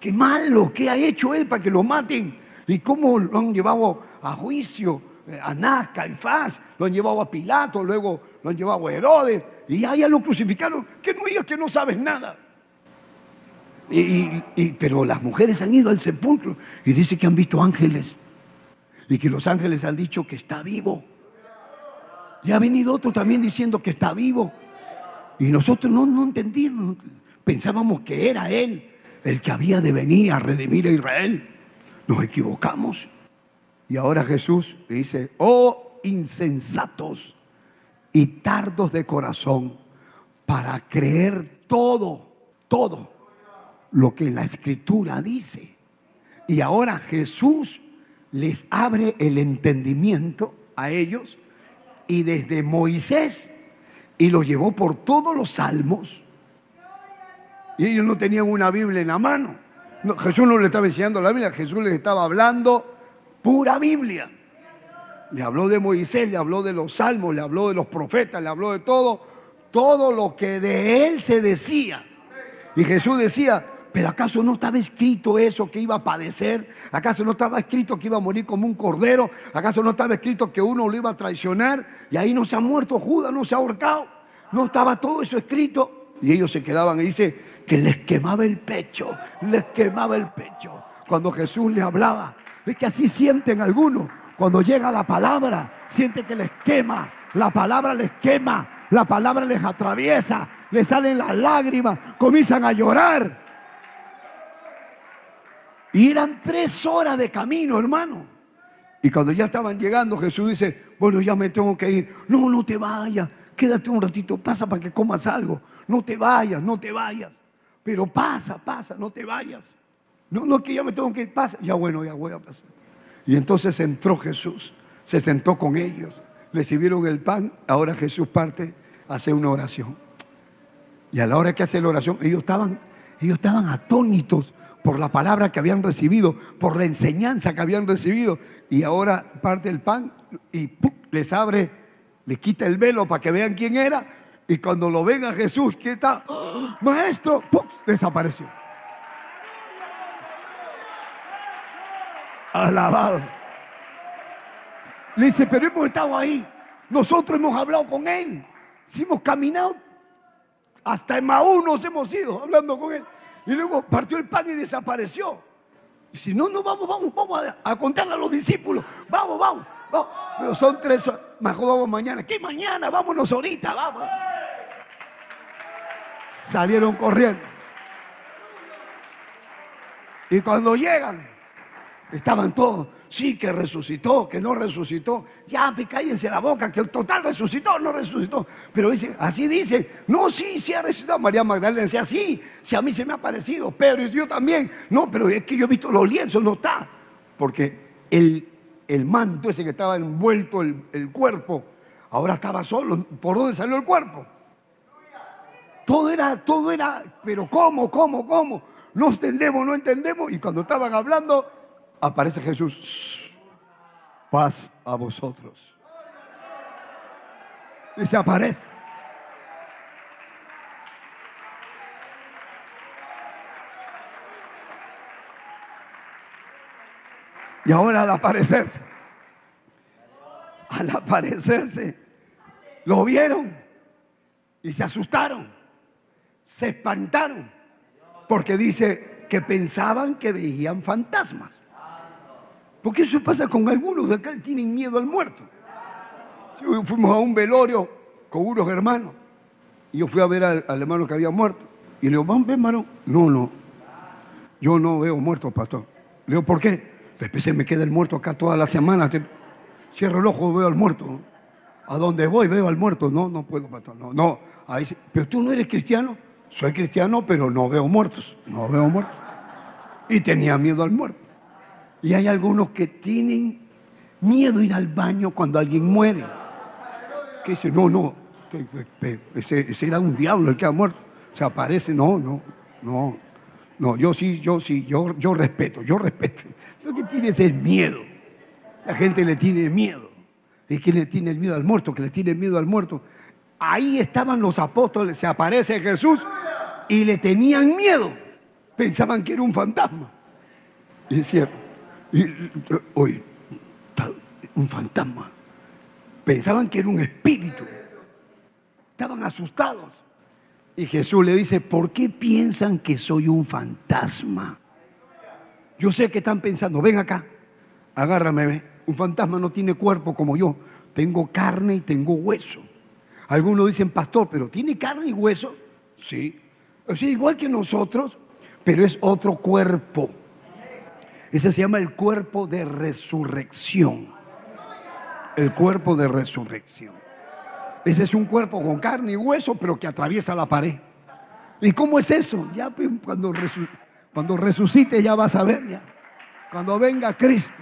Qué malo, ¿qué ha hecho él para que lo maten? ¿Y cómo lo han llevado a juicio? Eh, a Anás, Caifás, lo han llevado a Pilato, luego lo han llevado a Herodes, y ya lo crucificaron. Que no digas que no sabes nada. Y, pero las mujeres han ido al sepulcro y dice que han visto ángeles y que los ángeles han dicho que está vivo. Y ha venido otro también diciendo que está vivo. Y nosotros no, no entendimos, pensábamos que era Él el que había de venir a redimir a Israel. Nos equivocamos. Y ahora Jesús dice, oh insensatos y tardos de corazón para creer todo, todo lo que la escritura dice. Y ahora Jesús les abre el entendimiento a ellos y desde Moisés y los llevó por todos los salmos. Y ellos no tenían una Biblia en la mano. Jesús no le estaba enseñando la Biblia, Jesús les estaba hablando pura Biblia. Le habló de Moisés, le habló de los salmos, le habló de los profetas, le habló de todo, todo lo que de él se decía. Y Jesús decía, pero ¿acaso no estaba escrito eso que iba a padecer? ¿Acaso no estaba escrito que iba a morir como un cordero? ¿Acaso no estaba escrito que uno lo iba a traicionar? Y ahí no se ha muerto Judas, no se ha ahorcado. No estaba todo eso escrito. Y ellos se quedaban y dice que les quemaba el pecho, les quemaba el pecho. Cuando Jesús les hablaba, es que así sienten algunos. Cuando llega la palabra, sienten que les quema. La palabra les quema. La palabra les atraviesa. Les salen las lágrimas. Comienzan a llorar. Y eran tres horas de camino, hermano. Y cuando ya estaban llegando, Jesús dice, bueno, ya me tengo que ir. No, no te vayas. Quédate un ratito, pasa para que comas algo. No te vayas, no te vayas. Pero pasa, pasa, no te vayas. No, no que ya me tengo que ir, pasa. Ya bueno, ya voy a pasar. Y entonces entró Jesús, se sentó con ellos, le sirvieron el pan. Ahora Jesús parte, hace una oración. Y a la hora que hace la oración, ellos estaban, ellos estaban atónitos por la palabra que habían recibido, por la enseñanza que habían recibido. Y ahora parte el pan y les abre, les quita el velo para que vean quién era. Y cuando lo ven a Jesús, ¿qué está? ¡Ah! Maestro, desapareció. Alabado. Le dice, pero hemos estado ahí. Nosotros hemos hablado con él. Si hemos caminado hasta Maú nos hemos ido hablando con él. Y luego partió el pan y desapareció. Y si no, no vamos, vamos, vamos a, contarle a los discípulos. Vamos, vamos, vamos. Pero son tres horas. Mejor vamos mañana. ¿Qué mañana? Vámonos ahorita, vamos. Salieron corriendo. Y cuando llegan, Estaban todos, sí, que resucitó, que no resucitó. Ya, pues cállense la boca, que el total resucitó, no resucitó. Pero dice, así dice, no, sí, sí ha resucitado. María Magdalena decía, sí, sí a mí se me ha parecido, Pedro yo también. No, pero es que yo he visto los lienzos, no está. Porque el, el manto ese que estaba envuelto el, el cuerpo Ahora estaba solo. ¿Por dónde salió el cuerpo? Todo era, todo era, pero ¿cómo, cómo, cómo? No entendemos, no entendemos. Y cuando estaban hablando, aparece Jesús. Paz a vosotros. Y se aparece. Y ahora al aparecerse, al aparecerse, lo vieron y se asustaron, se espantaron, porque dice que pensaban que veían fantasmas. Porque eso pasa con algunos de acá, tienen miedo al muerto. Fuimos a un velorio con unos hermanos y yo fui a ver al, hermano que había muerto. Y le digo, ¿van ver, hermano? No, no. Yo no veo muertos, pastor. Le digo, ¿por qué? Después se me queda el muerto acá toda la semana. cierro el ojo, veo al muerto. A donde voy veo al muerto. No, no puedo, pastor. No, no. Ahí, pero tú no eres cristiano. Soy cristiano, pero no veo muertos. No veo muertos. Y tenía miedo al muerto. Y hay algunos que tienen miedo ir al baño cuando alguien muere. Que dice, no, no, ese, era un diablo el que ha muerto. Se aparece, no, no, no. No, yo sí, yo sí, yo, yo respeto, yo respeto. Lo que tienes es miedo. La gente le tiene miedo. ¿Y quién le tiene el miedo al muerto? Que le tiene miedo al muerto. Ahí estaban los apóstoles, se aparece Jesús y le tenían miedo. Pensaban que era un fantasma. Y decía, oye, un fantasma. Pensaban que era un espíritu. Estaban asustados. Y Jesús le dice, ¿por qué piensan que soy un fantasma? Yo sé que están pensando, ven acá, agárrame. Un fantasma no tiene cuerpo como yo. Tengo carne y tengo hueso. Algunos dicen, pastor, pero ¿tiene carne y hueso? Sí. O igual que nosotros, pero es otro cuerpo. Ese se llama el cuerpo de resurrección. El cuerpo de resurrección. Ese es un cuerpo con carne y hueso, pero que atraviesa la pared. ¿Y cómo es eso? Ya cuando cuando resucite ya vas a ver ya. Cuando venga Cristo.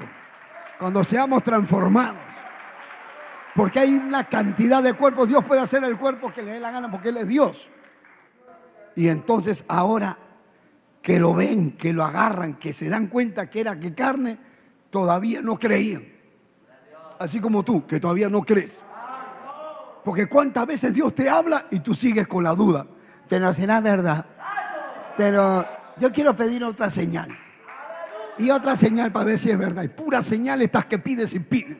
Cuando seamos transformados. Porque hay una cantidad de cuerpos. Dios puede hacer el cuerpo que le dé la gana porque Él es Dios. Y entonces ahora que lo ven, que lo agarran, que se dan cuenta que era que carne, todavía no creían. Así como tú, que todavía no crees. Porque cuántas veces Dios te habla y tú sigues con la duda. Pero será verdad. Pero yo quiero pedir otra señal. Y otra señal para ver si es verdad. Y pura señal estas que pides y pides.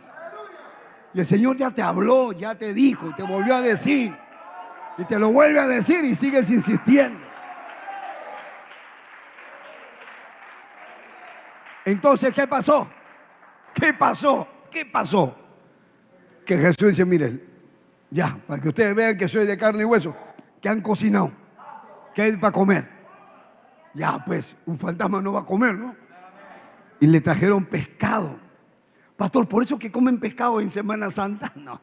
Y el Señor ya te habló, ya te dijo, te volvió a decir. Y te lo vuelve a decir y sigues insistiendo. Entonces, ¿qué pasó? ¿Qué pasó? ¿Qué pasó? Que Jesús dice, miren, ya, para que ustedes vean que soy de carne y hueso, que han cocinado, que hay para comer. Ya, pues, un fantasma no va a comer, ¿no? Y le trajeron pescado. Pastor, ¿por eso que comen pescado en Semana Santa? No.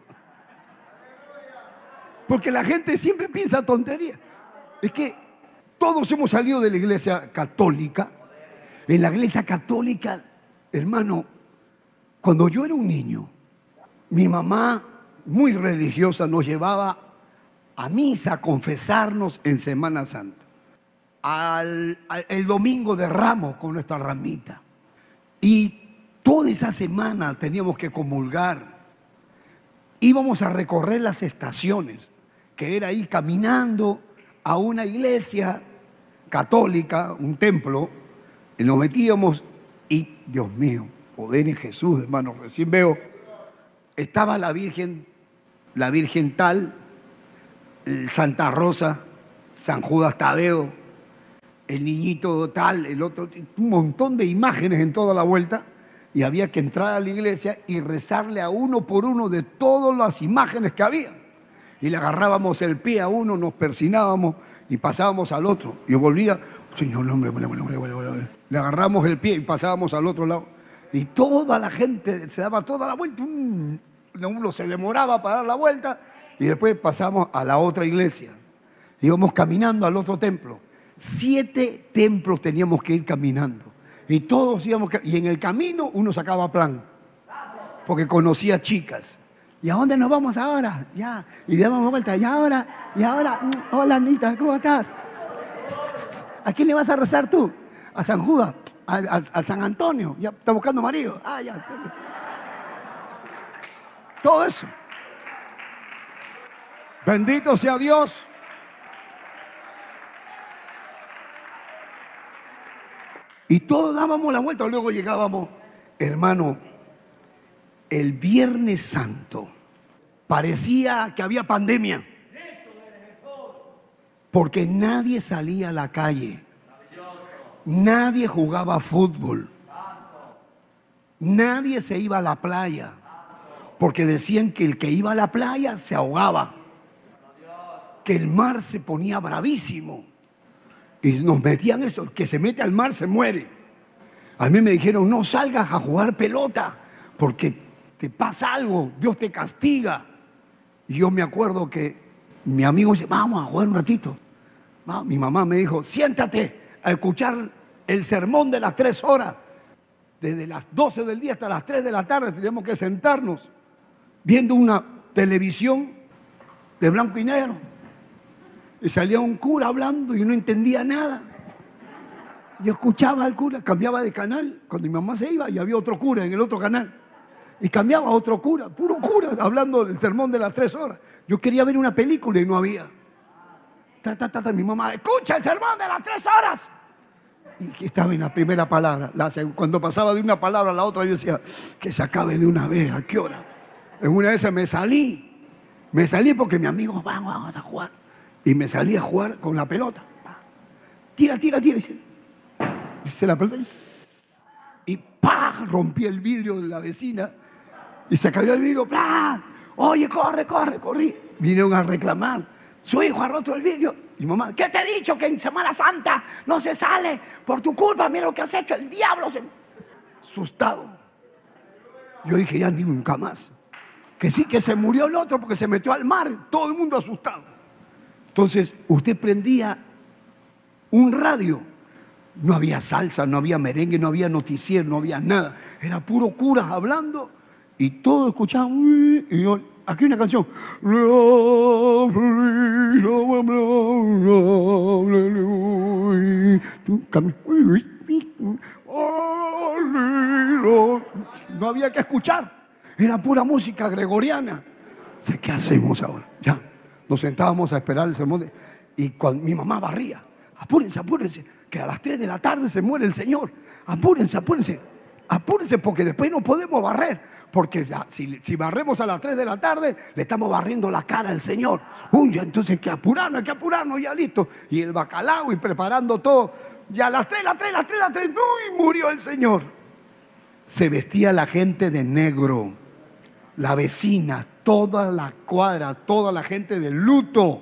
Porque la gente siempre piensa tontería. Es que todos hemos salido de la iglesia católica. En la iglesia católica, hermano, cuando yo era un niño, mi mamá, muy religiosa, nos llevaba a misa a confesarnos en Semana Santa el domingo de ramos con nuestra ramita. Y toda esa semana teníamos que comulgar. Íbamos a recorrer las estaciones, que era ir caminando a una iglesia católica, un templo, y nos metíamos y, Dios mío, poder en Jesús, hermano, recién veo, estaba la Virgen, la Virgen tal, Santa Rosa, San Judas Tadeo, el niñito tal, el otro, un montón de imágenes en toda la vuelta, y había que entrar a la iglesia y rezarle a uno por uno de todas las imágenes que había. Y le agarrábamos el pie a uno, nos persinábamos y pasábamos al otro. Y volvía, Señor, hombre, le agarramos el pie y pasábamos al otro lado. Y toda la gente se daba toda la vuelta. Uno se demoraba para dar la vuelta y después pasamos a la otra iglesia. Íbamos caminando al otro templo siete templos teníamos que ir caminando. Y todos íbamos, y en el camino uno sacaba plan, porque conocía chicas. ¿Y a dónde nos vamos ahora? Ya. Y damos vuelta. Y ahora, y ahora, mm, hola Anita, ¿cómo estás? ¿A quién le vas a rezar tú? A San Judas, a, San Antonio. Ya está buscando marido. Ah. Todo eso. Bendito sea Dios. Y todos dábamos la vuelta, luego llegábamos, hermano, el Viernes Santo. Parecía que había pandemia. Porque nadie salía a la calle. Nadie jugaba fútbol. Nadie se iba a la playa. Porque decían que el que iba a la playa se ahogaba. Que el mar se ponía bravísimo. Y nos metían eso, que se mete al mar se muere. A mí me dijeron, no salgas a jugar pelota, porque te pasa algo, Dios te castiga. Y yo me acuerdo que mi amigo dice, vamos a jugar un ratito. Mi mamá me dijo, siéntate a escuchar el sermón de las tres horas. Desde las 12 del día hasta las 3 de la tarde teníamos que sentarnos viendo una televisión de blanco y negro. Y salía un cura hablando y no entendía nada. Yo escuchaba al cura, cambiaba de canal. Cuando mi mamá se iba, y había otro cura en el otro canal. Y cambiaba a otro cura, puro cura, hablando del sermón de las tres horas. Yo quería ver una película y no había. mi mamá, escucha el sermón de las tres horas. Y estaba en la primera palabra. cuando pasaba de una palabra a la otra, yo decía, que se acabe de una vez, ¿a qué hora? En una vez me salí. Me salí porque mi amigo, vamos, vamos a jugar. Y me salí a jugar con la pelota. Tira, tira, tira. Dice la pelota. Y ¡pah! Rompí el vidrio de la vecina. Y se cayó el vidrio. ¡pah! Oye, corre, corre, corrí. Vinieron a reclamar. Su hijo ha roto el vidrio. Y mamá, ¿qué te he dicho? Que en Semana Santa no se sale por tu culpa. Mira lo que has hecho. El diablo se... Asustado. Yo dije, ya ni nunca más. Que sí, que se murió el otro porque se metió al mar. Todo el mundo asustado. Entonces, usted prendía un radio. No había salsa, no había merengue, no había noticiero, no había nada. Era puro curas hablando y todos escuchaban. Aquí una canción. No había que escuchar. Era pura música gregoriana. ¿Qué hacemos ahora? Ya. Nos sentábamos a esperar el sermón y cuando mi mamá barría. Apúrense, apúrense, que a las 3 de la tarde se muere el Señor. Apúrense, apúrense. Apúrense porque después no podemos barrer. Porque si, barremos a las 3 de la tarde, le estamos barriendo la cara al Señor. Uy, entonces hay que apurarnos, hay que apurarnos, ya listo. Y el bacalao y preparando todo. Ya a las 3, las 3, las 3, las 3, uy, murió el Señor. Se vestía la gente de negro la vecina, toda la cuadra, toda la gente de luto,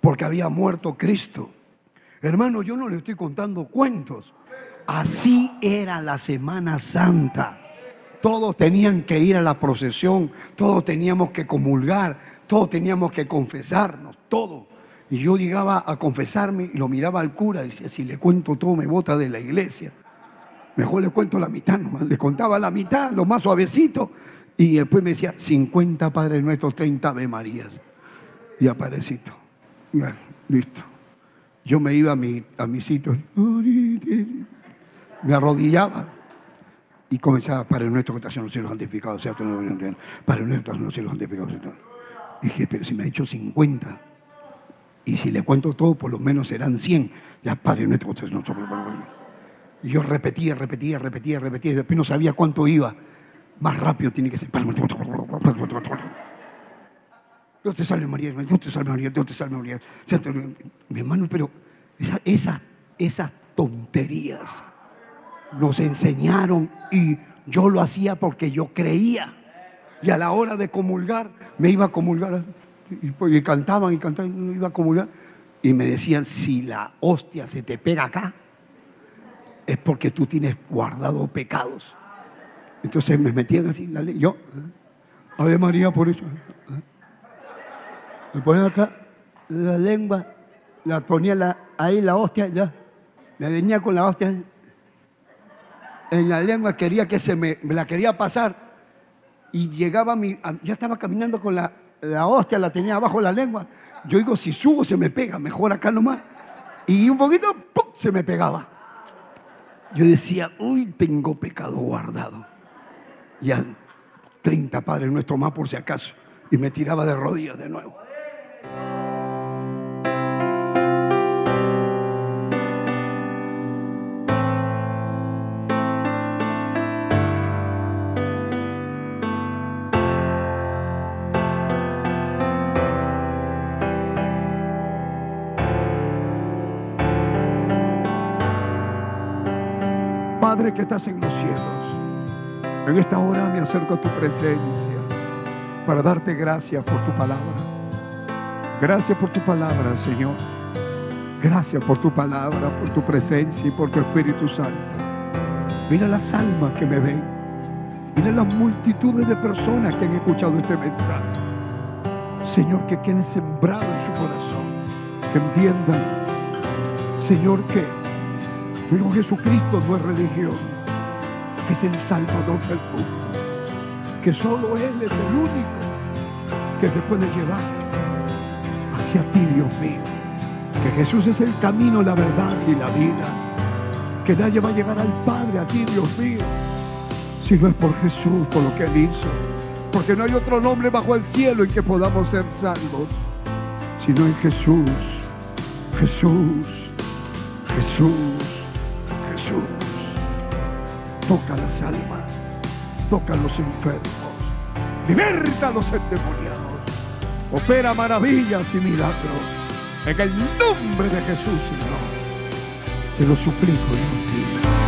porque había muerto Cristo. Hermano, yo no le estoy contando cuentos. Así era la Semana Santa. Todos tenían que ir a la procesión, todos teníamos que comulgar, todos teníamos que confesarnos, todo. Y yo llegaba a confesarme y lo miraba al cura y decía, si le cuento todo me bota de la iglesia. Mejor le cuento la mitad Le contaba la mitad, lo más suavecito. Y después me decía, 50 Padres Nuestros, 30 Ave Marías. Y aparecito. listo. Yo me iba a mi, a mi sitio, me arrodillaba y comenzaba, Padre Nuestro que estás en los cielos santificado sea tu nombre. Padre Nuestro que estás en los cielos santificado sea tu nombre. Dije, pero si me ha dicho 50, y si le cuento todo, por lo menos serán 100. Ya, Padre Nuestro que estás en los cielos Y yo repetía, repetía, repetía, repetía, y después no sabía cuánto iba más rápido tiene que ser. Dios te salve María, Dios te salve María, Dios te salve María. Mi hermano, pero esas, esas tonterías nos enseñaron y yo lo hacía porque yo creía. Y a la hora de comulgar, me iba a comulgar. Y, cantaban y cantaban, iba a comulgar. Y me decían, si la hostia se te pega acá, es porque tú tienes guardado pecados. Entonces me metían así la ley. Yo, Ave María por eso. Me ponían acá la lengua, la ponía ahí la hostia, ya. Me venía con la hostia en la lengua, quería que se me, me la quería pasar. y llegaba mi, ya estaba caminando con la, la hostia, la tenía abajo la lengua. Yo digo, si subo se me pega, mejor acá nomás. Y un poquito, ¡pum! se me pegaba. Yo decía, uy, tengo pecado guardado. Ya 30 padres nuestro más por si acaso. Y me tiraba de rodillas de nuevo. Padre que estás en los cielos, en esta hora me acerco a tu presencia para darte gracias por tu palabra. Gracias por tu palabra, Señor. Gracias por tu palabra, por tu presencia y por tu Espíritu Santo. Mira las almas que me ven. Mira las multitudes de personas que han escuchado este mensaje. Señor, que quede sembrado en su corazón. Que entiendan, Señor, que pero Jesucristo no es religión, que es el Salvador del mundo, que solo Él es el único que te puede llevar hacia ti, Dios mío. Que Jesús es el camino, la verdad y la vida. Que nadie va a llegar al Padre, a ti, Dios mío, si no es por Jesús, por lo que Él hizo. Porque no hay otro nombre bajo el cielo en que podamos ser salvos, sino en Jesús. Jesús, Jesús. Toca las almas, toca los enfermos, liberta a los endemoniados, opera maravillas y milagros. En el nombre de Jesús, Señor, te lo suplico, Dios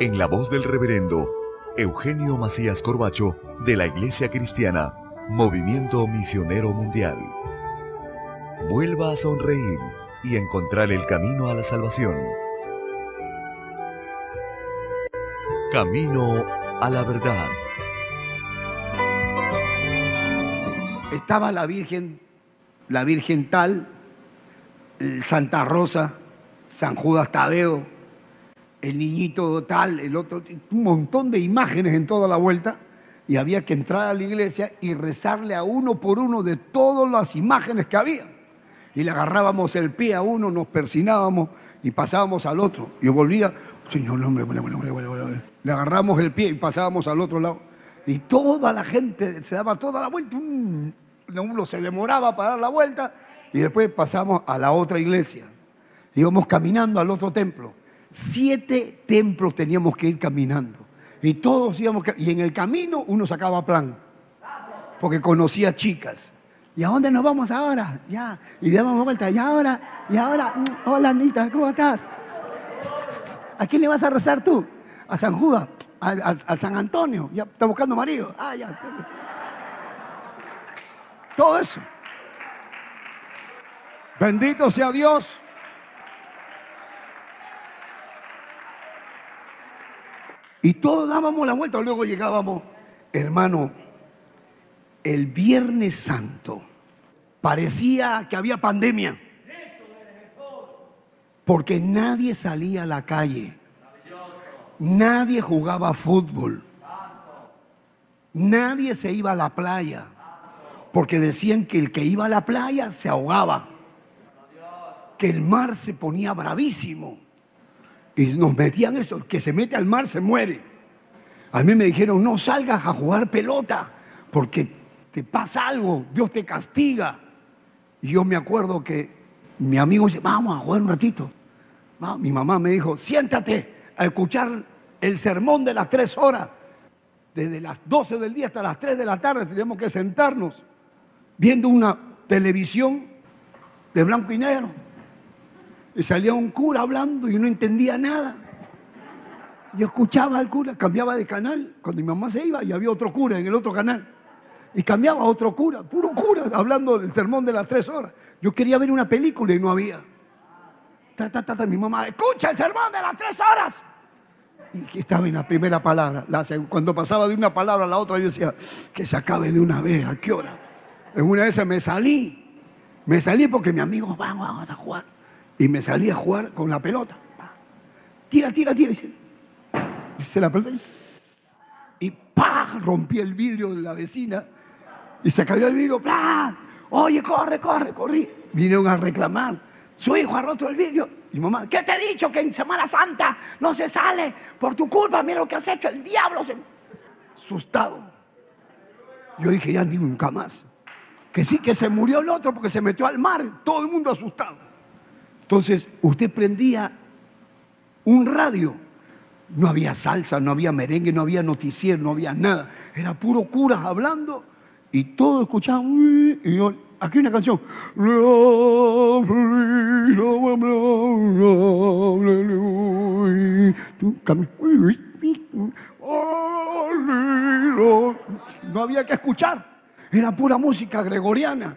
en la voz del reverendo Eugenio Macías Corbacho de la Iglesia Cristiana Movimiento Misionero Mundial. Vuelva a sonreír y encontrar el camino a la salvación. Camino a la verdad. Estaba la Virgen, la Virgen tal, Santa Rosa, San Judas Tadeo, el niñito tal, el otro, un montón de imágenes en toda la vuelta y había que entrar a la iglesia y rezarle a uno por uno de todas las imágenes que había. Y le agarrábamos el pie a uno, nos persinábamos y pasábamos al otro. Y volvía, Señor, hombre, le agarramos el pie y pasábamos al otro lado. Y toda la gente se daba toda la vuelta, uno se demoraba para dar la vuelta y después pasamos a la otra iglesia. Íbamos caminando al otro templo. Siete templos teníamos que ir caminando. Y todos íbamos, y en el camino uno sacaba plan, porque conocía chicas. ¿Y a dónde nos vamos ahora? Ya. Y damos vuelta. Y ahora, y ahora, mm, hola Anita, ¿cómo estás? ¿A quién le vas a rezar tú? A San Judas, a, San Antonio. Ya está buscando marido. Ah. Todo eso. Bendito sea Dios. Y todos dábamos la vuelta, luego llegábamos, hermano, el Viernes Santo. Parecía que había pandemia. Porque nadie salía a la calle. Nadie jugaba fútbol. Nadie se iba a la playa. Porque decían que el que iba a la playa se ahogaba. Que el mar se ponía bravísimo. Y nos metían eso, que se mete al mar se muere. A mí me dijeron, no salgas a jugar pelota, porque te pasa algo, Dios te castiga. Y yo me acuerdo que mi amigo dice, vamos a jugar un ratito. Mi mamá me dijo, siéntate a escuchar el sermón de las tres horas. Desde las 12 del día hasta las 3 de la tarde teníamos que sentarnos viendo una televisión de blanco y negro. Y salía un cura hablando y no entendía nada. Yo escuchaba al cura, cambiaba de canal. Cuando mi mamá se iba y había otro cura en el otro canal. Y cambiaba a otro cura, puro cura, hablando del sermón de las tres horas. Yo quería ver una película y no había. mi mamá, escucha el sermón de las tres horas. Y estaba en la primera palabra. cuando pasaba de una palabra a la otra, yo decía, que se acabe de una vez, ¿a qué hora? En una esas me salí. Me salí porque mi amigo, vamos, vamos a jugar. Y me salí a jugar con la pelota. Tira, tira, tira. Dice la pelota. Y ¡pah! rompí el vidrio de la vecina. Y se cayó el vidrio. ¡pah! Oye, corre, corre, corrí. Vinieron a reclamar. Su hijo ha roto el vidrio. Y mamá, ¿qué te he dicho? Que en Semana Santa no se sale por tu culpa. Mira lo que has hecho. El diablo se... Asustado. Yo dije, ya nunca más. Que sí, que se murió el otro porque se metió al mar. Todo el mundo asustado. Entonces, usted prendía un radio. No había salsa, no había merengue, no había noticiero, no había nada. Era puro curas hablando y todos escuchaban. Y yo, aquí una canción. No había que escuchar. Era pura música gregoriana.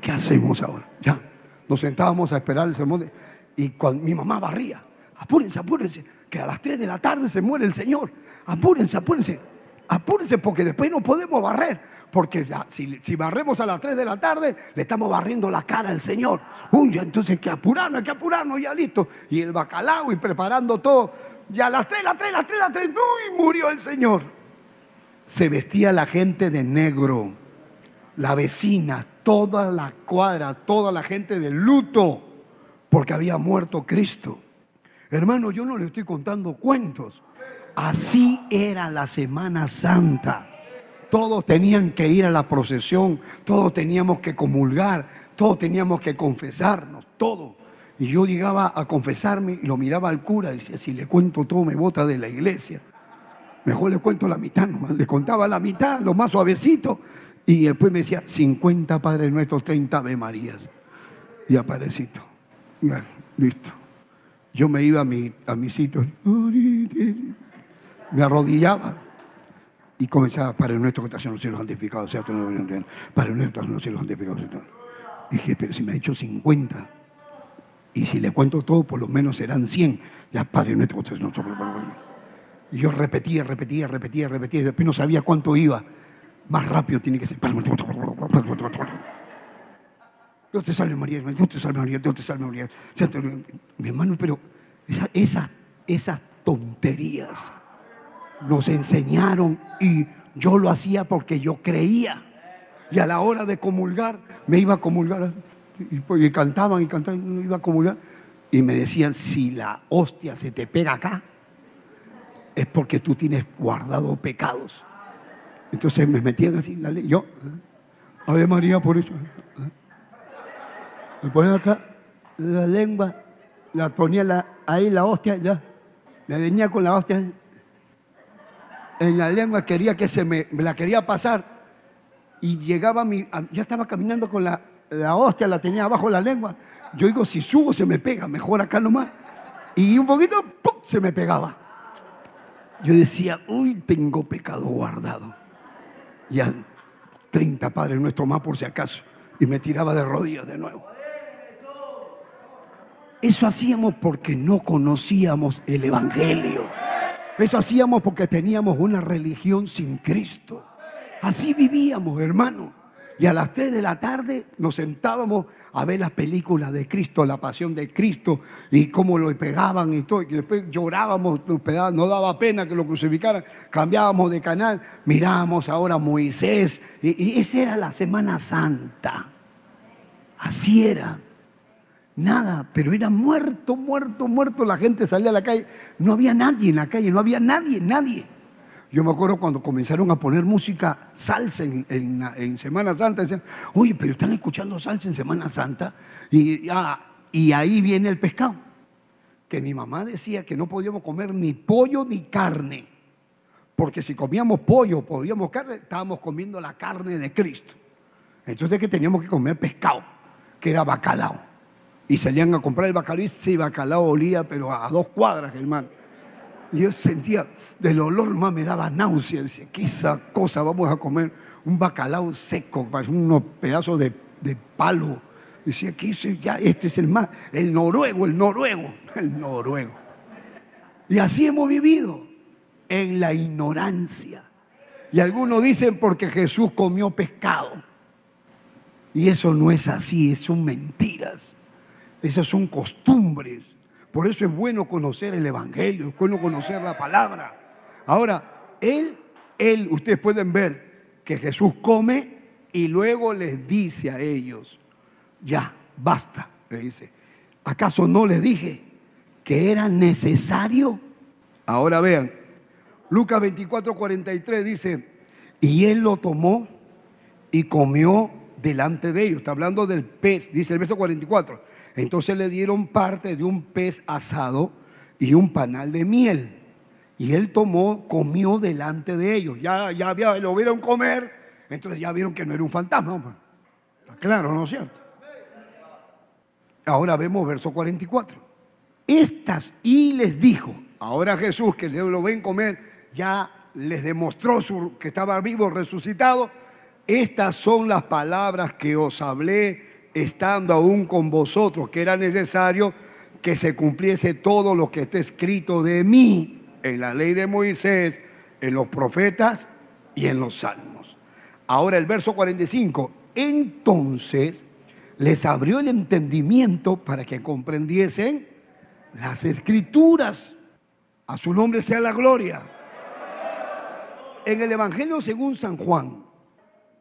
¿Qué hacemos ahora? Ya nos sentábamos a esperar el sermón y mi mamá barría, apúrense, apúrense, que a las 3 de la tarde se muere el Señor. Apúrense, apúrense, apúrense porque después no podemos barrer. Porque si, barremos a las 3 de la tarde, le estamos barriendo la cara al Señor. Uy, entonces hay que apurarnos, hay que apurarnos, ya listo. Y el bacalao y preparando todo. Ya a las 3, las 3, las 3, las 3, uy, murió el Señor. Se vestía la gente de negro, la vecina, toda la cuadra, toda la gente de luto, porque había muerto Cristo. Hermano, yo no le estoy contando cuentos. Así era la Semana Santa. todos tenían que ir a la procesión, todos teníamos que comulgar, todos teníamos que confesarnos, todo. Y yo llegaba a confesarme y lo miraba al cura y decía, si le cuento todo me bota de la iglesia. Mejor le cuento la mitad nomás. Le contaba la mitad, lo más suavecito. Y después me decía, 50 Padres Nuestros, 30 Ave Marías. Y aparecito. Bueno, listo. Yo me iba a mi, a mi sitio, me arrodillaba y comenzaba, Padre nuestro que estás en los cielos santificado sea tu nombre, Padre nuestro estás en los cielos santificado sea tu nombre. Dije, pero si me ha hecho 50, y si le cuento todo, por lo menos serán 100. Ya, Padre nuestro que estás en los cielos Y yo repetía, repetía, repetía, repetía, y después no sabía cuánto iba. Más rápido tiene que ser. Dios te salve María, Dios te salve María, Dios te salve María. Mi hermano, pero esas, esas tonterías nos enseñaron y yo lo hacía porque yo creía. Y a la hora de comulgar, me iba a comulgar. Y, cantaban y cantaban, iba a comulgar. Y me decían, si la hostia se te pega acá, es porque tú tienes guardado pecados. Entonces me metían así la ley. Yo, Ave María por eso. Me ponía acá la lengua, la ponía ahí la hostia, ya. Me venía con la hostia en la lengua, quería que se me, la quería pasar. Y llegaba mi, ya estaba caminando con la, la hostia, la tenía abajo la lengua. Yo digo, si subo se me pega, mejor acá nomás. Y un poquito, ¡pum! se me pegaba. Yo decía, uy, tengo pecado guardado. Ya 30 padres nuestro más por si acaso. Y me tiraba de rodillas de nuevo. Eso hacíamos porque no conocíamos el Evangelio. Eso hacíamos porque teníamos una religión sin Cristo. Así vivíamos, hermano. Y a las 3 de la tarde nos sentábamos a ver las películas de Cristo, la pasión de Cristo y cómo lo pegaban y todo. Y después llorábamos, no daba pena que lo crucificaran. Cambiábamos de canal, mirábamos ahora a Moisés. Y, y esa era la Semana Santa. Así era. Nada, pero era muerto, muerto, muerto. La gente salía a la calle. No había nadie en la calle, no había nadie, nadie. Yo me acuerdo cuando comenzaron a poner música salsa en, Semana Santa. Decían, oye, pero están escuchando salsa en Semana Santa. Y, ah, y ahí viene el pescado. Que mi mamá decía que no podíamos comer ni pollo ni carne. Porque si comíamos pollo, podíamos carne, estábamos comiendo la carne de Cristo. Entonces que teníamos que comer pescado, que era bacalao y salían a comprar el bacalao y ese bacalao olía, pero a, dos cuadras, hermano. Y yo sentía, del olor más me daba náusea. Decía, ¿qué esa cosa? Vamos a comer un bacalao seco, unos pedazos de, de palo. Decía, ¿qué es? Ya, este es el más, el noruego, el noruego, el noruego. Y así hemos vivido, en la ignorancia. Y algunos dicen porque Jesús comió pescado. Y eso no es así, son mentiras. Esas son costumbres. Por eso es bueno conocer el Evangelio, es bueno conocer la palabra. Ahora, él, él, ustedes pueden ver que Jesús come y luego les dice a ellos, ya, basta, le dice. ¿Acaso no les dije que era necesario? Ahora vean, Lucas 24, 43 dice, y él lo tomó y comió delante de ellos. Está hablando del pez, dice el verso 44 entonces le dieron parte de un pez asado y un panal de miel. Y él tomó, comió delante de ellos. Ya, ya lo vieron comer, entonces ya vieron que no era un fantasma. Está claro, ¿no es cierto? Ahora vemos verso 44. Estas y les dijo, ahora Jesús que lo ven comer, ya les demostró su, que estaba vivo, resucitado. Estas son las palabras que os hablé estando aún con vosotros, que era necesario que se cumpliese todo lo que está escrito de mí en la ley de Moisés, en los profetas y en los salmos. Ahora el verso 45, entonces les abrió el entendimiento para que comprendiesen las escrituras. A su nombre sea la gloria. En el Evangelio según San Juan,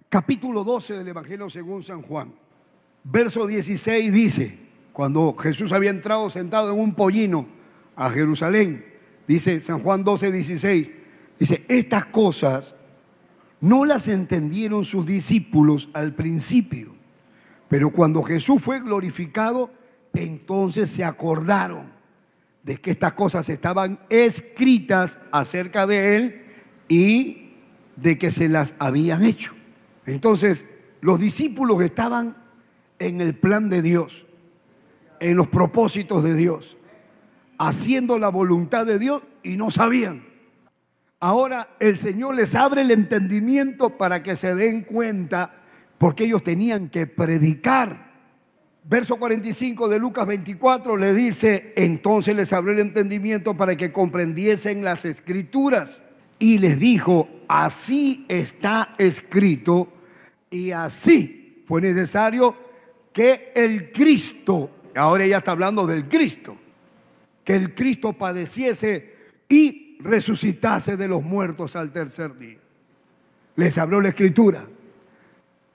capítulo 12 del Evangelio según San Juan, Verso 16 dice, cuando Jesús había entrado sentado en un pollino a Jerusalén, dice San Juan 12, 16, dice, estas cosas no las entendieron sus discípulos al principio, pero cuando Jesús fue glorificado, entonces se acordaron de que estas cosas estaban escritas acerca de él y de que se las habían hecho. Entonces, los discípulos estaban en el plan de Dios, en los propósitos de Dios, haciendo la voluntad de Dios y no sabían. Ahora el Señor les abre el entendimiento para que se den cuenta, porque ellos tenían que predicar. Verso 45 de Lucas 24 le dice, entonces les abrió el entendimiento para que comprendiesen las escrituras. Y les dijo, así está escrito y así fue necesario que el Cristo, ahora ella está hablando del Cristo, que el Cristo padeciese y resucitase de los muertos al tercer día. Les habló la escritura,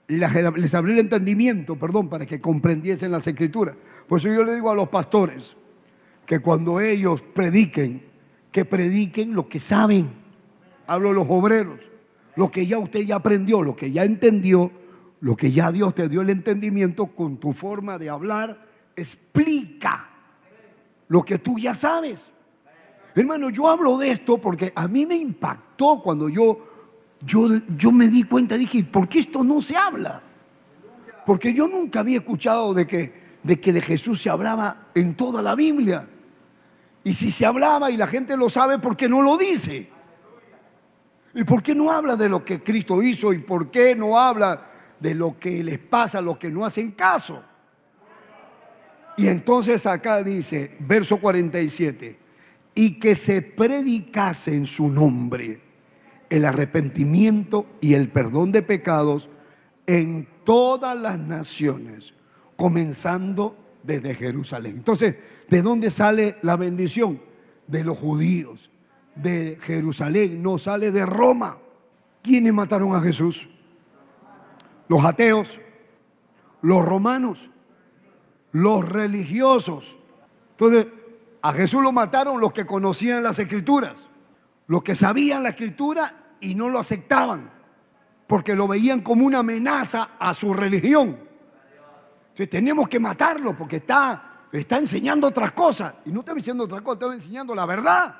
les abrió el entendimiento, perdón, para que comprendiesen las escrituras. Por eso yo le digo a los pastores que cuando ellos prediquen, que prediquen lo que saben. Hablo de los obreros, lo que ya usted ya aprendió, lo que ya entendió, lo que ya Dios te dio el entendimiento con tu forma de hablar, explica lo que tú ya sabes. Hermano, yo hablo de esto porque a mí me impactó cuando yo, yo, yo me di cuenta, dije, ¿por qué esto no se habla? Porque yo nunca había escuchado de que, de que de Jesús se hablaba en toda la Biblia. Y si se hablaba y la gente lo sabe, ¿por qué no lo dice? ¿Y por qué no habla de lo que Cristo hizo? ¿Y por qué no habla de lo que les pasa a los que no hacen caso? Y entonces acá dice, verso 47 y que se predicase en su nombre el arrepentimiento y el perdón de pecados en todas las naciones, comenzando desde Jerusalén. Entonces, ¿de dónde sale la bendición? De los judíos, de Jerusalén, no sale de Roma. ¿Quiénes mataron a Jesús? Los ateos, los romanos, los religiosos. Entonces, a Jesús lo mataron los que conocían las escrituras, los que sabían la escritura y no lo aceptaban, porque lo veían como una amenaza a su religión. Entonces tenemos que matarlo porque está, está enseñando otras cosas. Y no está diciendo otra cosa, está enseñando la verdad.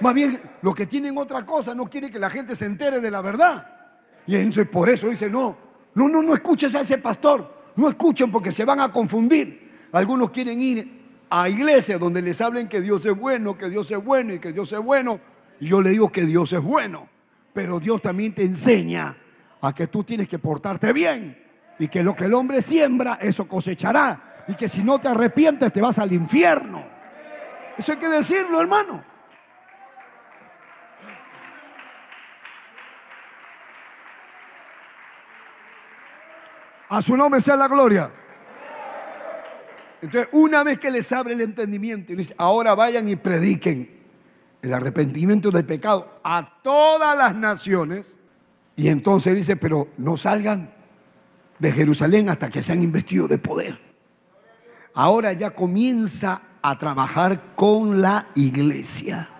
Más bien, los que tienen otra cosa no quieren que la gente se entere de la verdad. Y entonces por eso dice, no, no, no, no escuches a ese pastor. No escuchen porque se van a confundir. Algunos quieren ir a iglesias donde les hablen que Dios es bueno, que Dios es bueno y que Dios es bueno. Y yo le digo que Dios es bueno. Pero Dios también te enseña a que tú tienes que portarte bien. Y que lo que el hombre siembra, eso cosechará. Y que si no te arrepientes, te vas al infierno. Eso hay que decirlo, hermano. A su nombre sea la gloria. Entonces, una vez que les abre el entendimiento y dice, ahora vayan y prediquen el arrepentimiento del pecado a todas las naciones, y entonces dice, pero no salgan de Jerusalén hasta que sean investidos de poder. Ahora ya comienza a trabajar con la iglesia.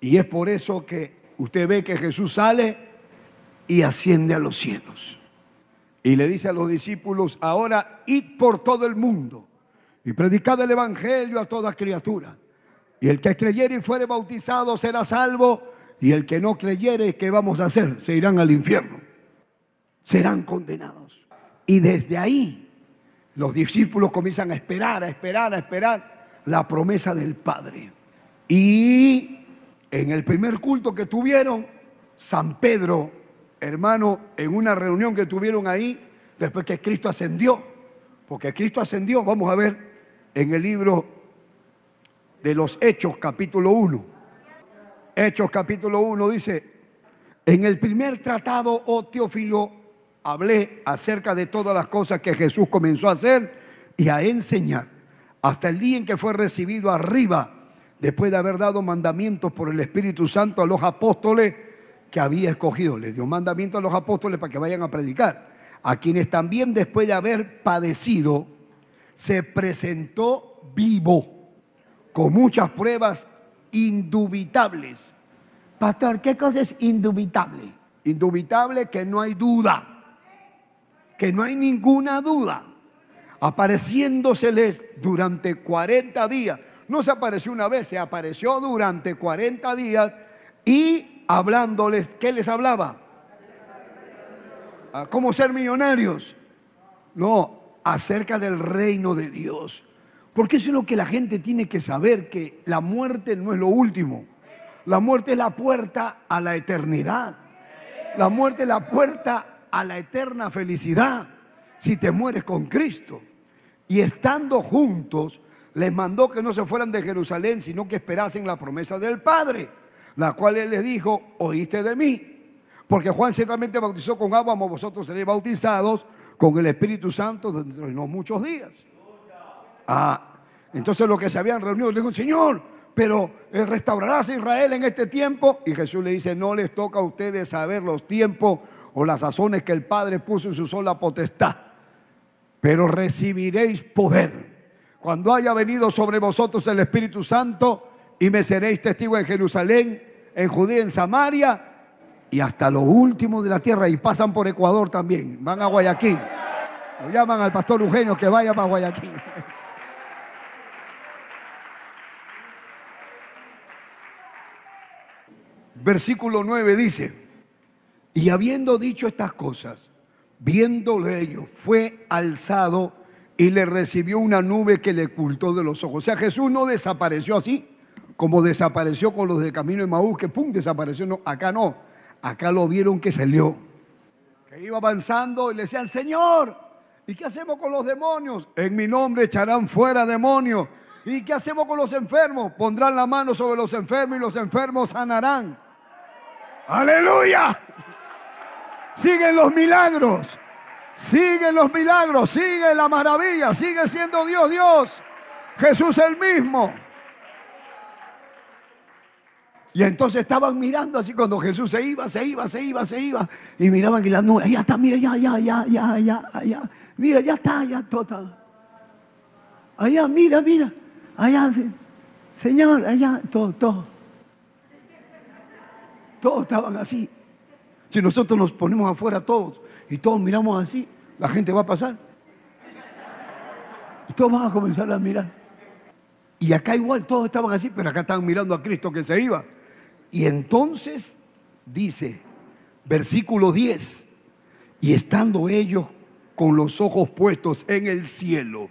Y es por eso que usted ve que Jesús sale y asciende a los cielos. Y le dice a los discípulos, ahora id por todo el mundo y predicad el Evangelio a toda criatura. Y el que creyere y fuere bautizado será salvo, y el que no creyere, ¿qué vamos a hacer? Se irán al infierno, serán condenados. Y desde ahí los discípulos comienzan a esperar, a esperar, a esperar la promesa del Padre. Y en el primer culto que tuvieron, San Pedro, hermano, en una reunión que tuvieron ahí, después que Cristo ascendió, porque Cristo ascendió, vamos a ver en el libro de los Hechos capítulo 1. Hechos capítulo 1 dice, en el primer tratado, oh Teófilo, hablé acerca de todas las cosas que Jesús comenzó a hacer y a enseñar, hasta el día en que fue recibido arriba, después de haber dado mandamientos por el Espíritu Santo a los apóstoles que había escogido. Les dio mandamientos a los apóstoles para que vayan a predicar, a quienes también después de haber padecido, se presentó vivo, con muchas pruebas indubitables. Pastor, ¿qué cosa es indubitable? indubitable que no hay duda, que no hay ninguna duda, apareciéndoseles durante 40 días. No se apareció una vez, se apareció durante 40 días y hablándoles, ¿qué les hablaba? ¿A ¿Cómo ser millonarios? No, acerca del reino de Dios. Porque eso es lo que la gente tiene que saber, que la muerte no es lo último. La muerte es la puerta a la eternidad. La muerte es la puerta a la eterna felicidad si te mueres con Cristo. Y estando juntos, les mandó que no se fueran de Jerusalén, sino que esperasen la promesa del Padre, la cual él les dijo, oíste de mí. Porque Juan ciertamente bautizó con agua, como vosotros seréis bautizados con el Espíritu Santo dentro de muchos días. Ah, entonces los que se habían reunido le dijo, Señor, pero eh, restaurarás a Israel en este tiempo. Y Jesús le dice, no les toca a ustedes saber los tiempos o las sazones que el Padre puso en su sola potestad. Pero recibiréis poder cuando haya venido sobre vosotros el Espíritu Santo y me seréis testigo en Jerusalén, en Judea, en Samaria y hasta lo último de la tierra. Y pasan por Ecuador también, van a Guayaquil. Lo llaman al pastor Eugenio que vaya para Guayaquil. Versículo 9 dice, y habiendo dicho estas cosas, viéndole ellos, fue alzado y le recibió una nube que le ocultó de los ojos. O sea, Jesús no desapareció así, como desapareció con los del camino de Maús, que pum, desapareció. No, acá no, acá lo vieron que salió, que iba avanzando y le decían, Señor, ¿y qué hacemos con los demonios? En mi nombre echarán fuera demonios. ¿Y qué hacemos con los enfermos? Pondrán la mano sobre los enfermos y los enfermos sanarán. Aleluya. Siguen los milagros. Siguen los milagros. Sigue la maravilla. Sigue siendo Dios Dios. Jesús el mismo. Y entonces estaban mirando así cuando Jesús se iba, se iba, se iba, se iba. Y miraban que las nubes, ya está, mira, ya, ya, ya, ya, ya, ya. Mira, ya está, ya todo. Allá, mira, mira. Allá, Señor, allá, todo, todo. Todos estaban así. Si nosotros nos ponemos afuera todos y todos miramos así, la gente va a pasar. Y todos van a comenzar a mirar. Y acá igual todos estaban así, pero acá estaban mirando a Cristo que se iba. Y entonces dice, versículo 10, y estando ellos con los ojos puestos en el cielo,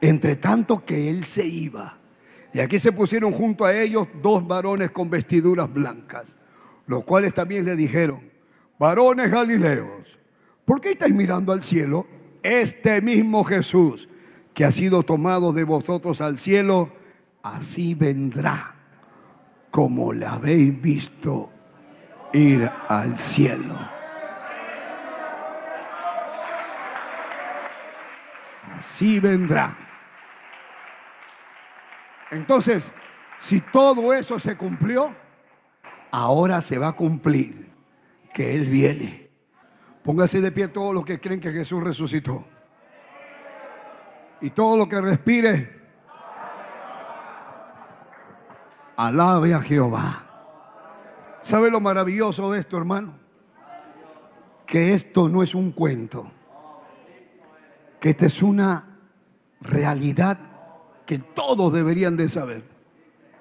entre tanto que él se iba, y aquí se pusieron junto a ellos dos varones con vestiduras blancas los cuales también le dijeron, varones galileos, ¿por qué estáis mirando al cielo? Este mismo Jesús que ha sido tomado de vosotros al cielo, así vendrá como le habéis visto ir al cielo. Así vendrá. Entonces, si todo eso se cumplió, ahora se va a cumplir que Él viene. Póngase de pie todos los que creen que Jesús resucitó. Y todo lo que respire, alabe a Jehová. ¿Sabe lo maravilloso de esto, hermano? Que esto no es un cuento. Que esta es una realidad que todos deberían de saber.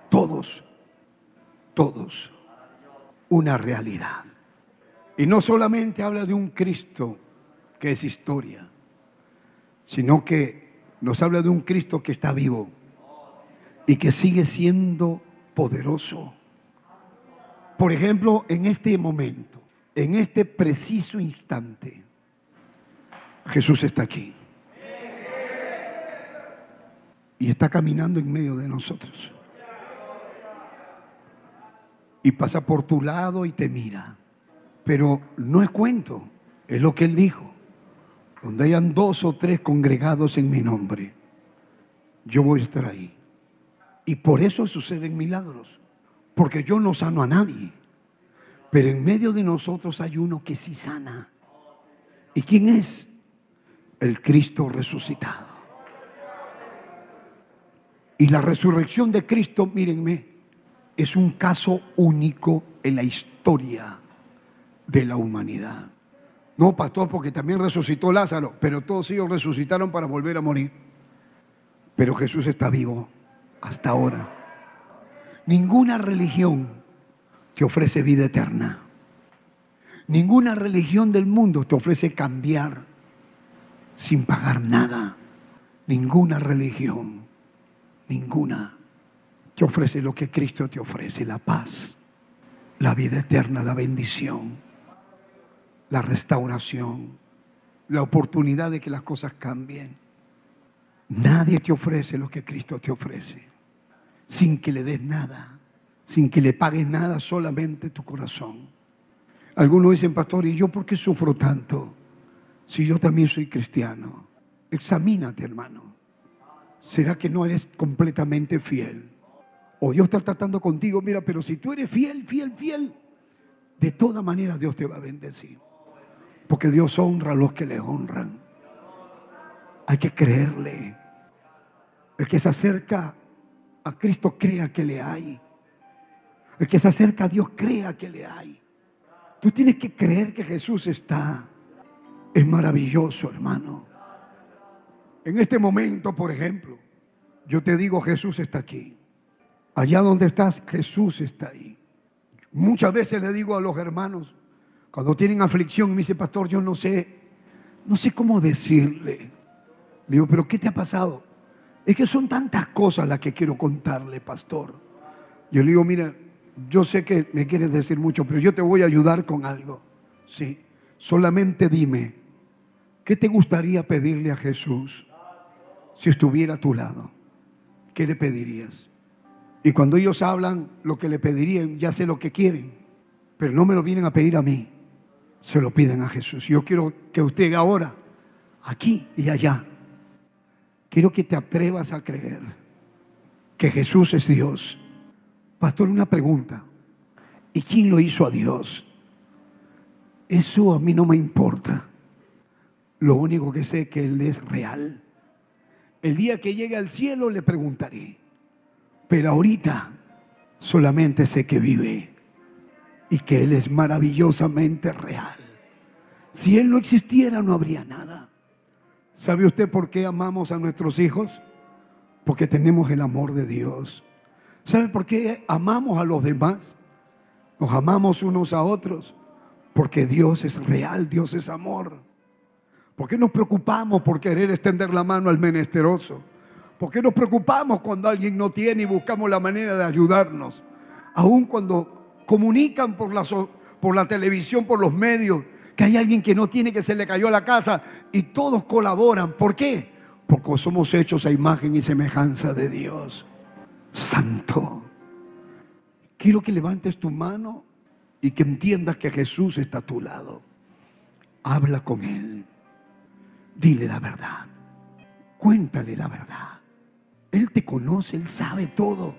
Todos. Todos una realidad. Y no solamente habla de un Cristo que es historia, sino que nos habla de un Cristo que está vivo y que sigue siendo poderoso. Por ejemplo, en este momento, en este preciso instante, Jesús está aquí. Y está caminando en medio de nosotros y pasa por tu lado y te mira. Pero no es cuento, es lo que él dijo. Donde hayan dos o tres congregados en mi nombre, yo voy a estar ahí. Y por eso suceden milagros, porque yo no sano a nadie. Pero en medio de nosotros hay uno que sí sana. ¿Y quién es? El Cristo resucitado. Y la resurrección de Cristo, mírenme, es un caso único en la historia de la humanidad. No, pastor, porque también resucitó Lázaro, pero todos ellos resucitaron para volver a morir. Pero Jesús está vivo hasta ahora. Ninguna religión te ofrece vida eterna. Ninguna religión del mundo te ofrece cambiar sin pagar nada. Ninguna religión, ninguna, te ofrece lo que Cristo te ofrece, la paz, la vida eterna, la bendición, la restauración, la oportunidad de que las cosas cambien. Nadie te ofrece lo que Cristo te ofrece, sin que le des nada, sin que le pagues nada, solamente tu corazón. Algunos dicen, pastor, ¿y yo por qué sufro tanto? Si yo también soy cristiano. Examínate, hermano. ¿Será que no eres completamente fiel? O Dios está tratando contigo, mira, pero si tú eres fiel, fiel, fiel, de toda manera Dios te va a bendecir. Porque Dios honra a los que le honran. Hay que creerle. El que se acerca a Cristo crea que le hay. El que se acerca a Dios crea que le hay. Tú tienes que creer que Jesús está. Es maravilloso, hermano. En este momento, por ejemplo, yo te digo, Jesús está aquí. Allá donde estás, Jesús está ahí. Muchas veces le digo a los hermanos, cuando tienen aflicción, me dice, pastor, yo no sé, no sé cómo decirle. Le digo, pero ¿qué te ha pasado? Es que son tantas cosas las que quiero contarle, pastor. Yo le digo, mira, yo sé que me quieres decir mucho, pero yo te voy a ayudar con algo. Sí, solamente dime, ¿qué te gustaría pedirle a Jesús? si estuviera a tu lado? ¿Qué le pedirías? Y cuando ellos hablan lo que le pedirían, ya sé lo que quieren, pero no me lo vienen a pedir a mí, se lo piden a Jesús. Yo quiero que usted ahora, aquí y allá, quiero que te atrevas a creer que Jesús es Dios. Pastor, una pregunta. ¿Y quién lo hizo a Dios? Eso a mí no me importa. Lo único que sé es que Él es real el día que llegue al cielo le preguntaré. Pero ahorita solamente sé que vive y que Él es maravillosamente real. Si Él no existiera no habría nada. ¿Sabe usted por qué amamos a nuestros hijos? Porque tenemos el amor de Dios. ¿Sabe por qué amamos a los demás? Nos amamos unos a otros. Porque Dios es real, Dios es amor. ¿Por qué nos preocupamos por querer extender la mano al menesteroso? ¿Por qué nos preocupamos cuando alguien no tiene y buscamos la manera de ayudarnos? Aún cuando comunican por la, por la televisión, por los medios, que hay alguien que no tiene, que se le cayó la casa y todos colaboran. ¿Por qué? Porque somos hechos a imagen y semejanza de Dios. Santo. Quiero que levantes tu mano y que entiendas que Jesús está a tu lado. Habla con Él. Dile la verdad. Cuéntale la verdad. Él te conoce, Él sabe todo.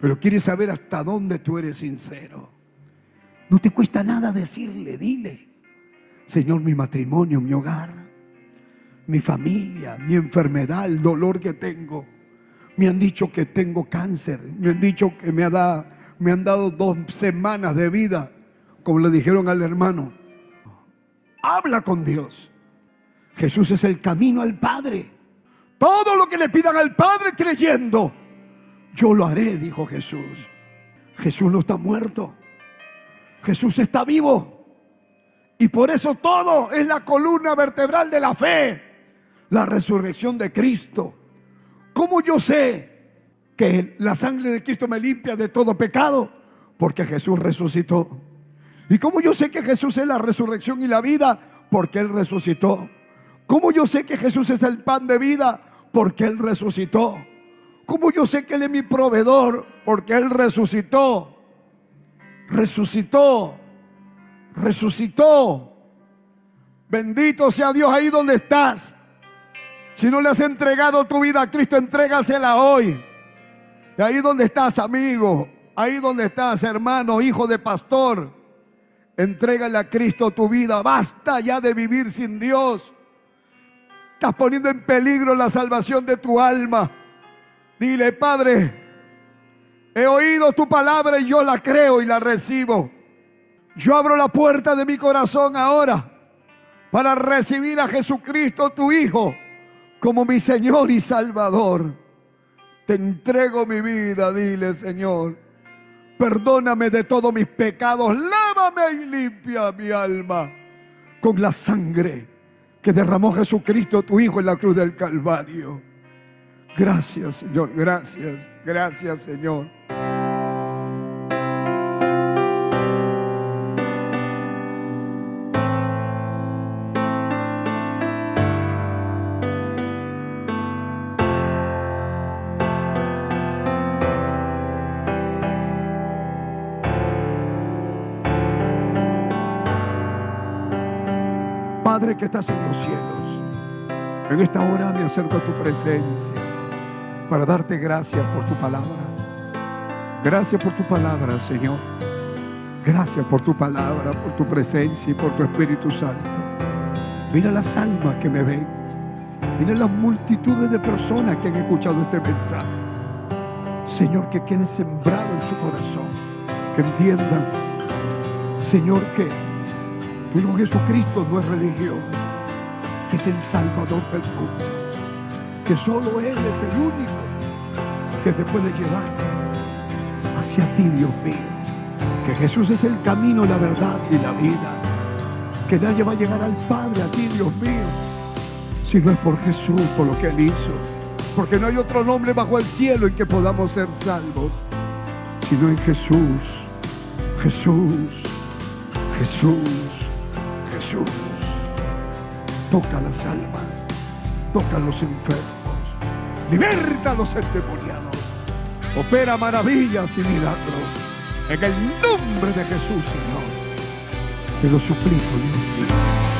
Pero quiere saber hasta dónde tú eres sincero. No te cuesta nada decirle, dile. Señor, mi matrimonio, mi hogar, mi familia, mi enfermedad, el dolor que tengo. Me han dicho que tengo cáncer. Me han dicho que me, ha me han dado dos semanas de vida, como le dijeron al hermano. Habla con Dios. Jesús es el camino al Padre. Todo lo que le pidan al Padre creyendo, yo lo haré, dijo Jesús. Jesús no está muerto. Jesús está vivo. Y por eso todo es la columna vertebral de la fe. La resurrección de Cristo. ¿Cómo yo sé que la sangre de Cristo me limpia de todo pecado? Porque Jesús resucitó. ¿Y cómo yo sé que Jesús es la resurrección y la vida? Porque Él resucitó. ¿Cómo yo sé que Jesús es el pan de vida? Porque Él resucitó. ¿Cómo yo sé que Él es mi proveedor? Porque Él resucitó. Resucitó. Resucitó. Bendito sea Dios ahí donde estás. Si no le has entregado tu vida a Cristo, entrégasela hoy. Y ahí donde estás, amigo, ahí donde estás, hermano, hijo de pastor, entrégale a Cristo tu vida. Basta ya de vivir sin Dios. Estás poniendo en peligro la salvación de tu alma. Dile, Padre, he oído tu palabra y yo la creo y la recibo. Yo abro la puerta de mi corazón ahora para recibir a Jesucristo, tu Hijo, como mi Señor y Salvador. Te entrego mi vida, dile Señor. Perdóname de todos mis pecados, lávame y limpia mi alma con la sangre que derramó Jesucristo, tu Hijo, en la cruz del Calvario. Gracias, Señor, gracias, gracias, Señor. Que estás en los cielos, en esta hora me acerco a tu presencia para darte gracias por tu palabra. Gracias por tu palabra, Señor. Gracias por tu palabra, por tu presencia y por tu Espíritu Santo. Mira las almas que me ven. Mira las multitudes de personas que han escuchado este mensaje. Señor, que quede sembrado en su corazón. Que entiendan, Señor, que tu Hijo Jesucristo no es religión, que es el Salvador del mundo, que solo Él es el único que te puede llevar hacia ti, Dios mío. Que Jesús es el camino, la verdad y la vida. Que nadie va a llegar al Padre, a ti, Dios mío, si no es por Jesús, por lo que Él hizo. Porque no hay otro nombre bajo el cielo en que podamos ser salvos, sino en Jesús, Jesús, Jesús. Toca las almas, toca los enfermos, liberta a los endemoniados, opera maravillas y milagros. En el nombre de Jesús, Señor, te lo suplico, Dios mío.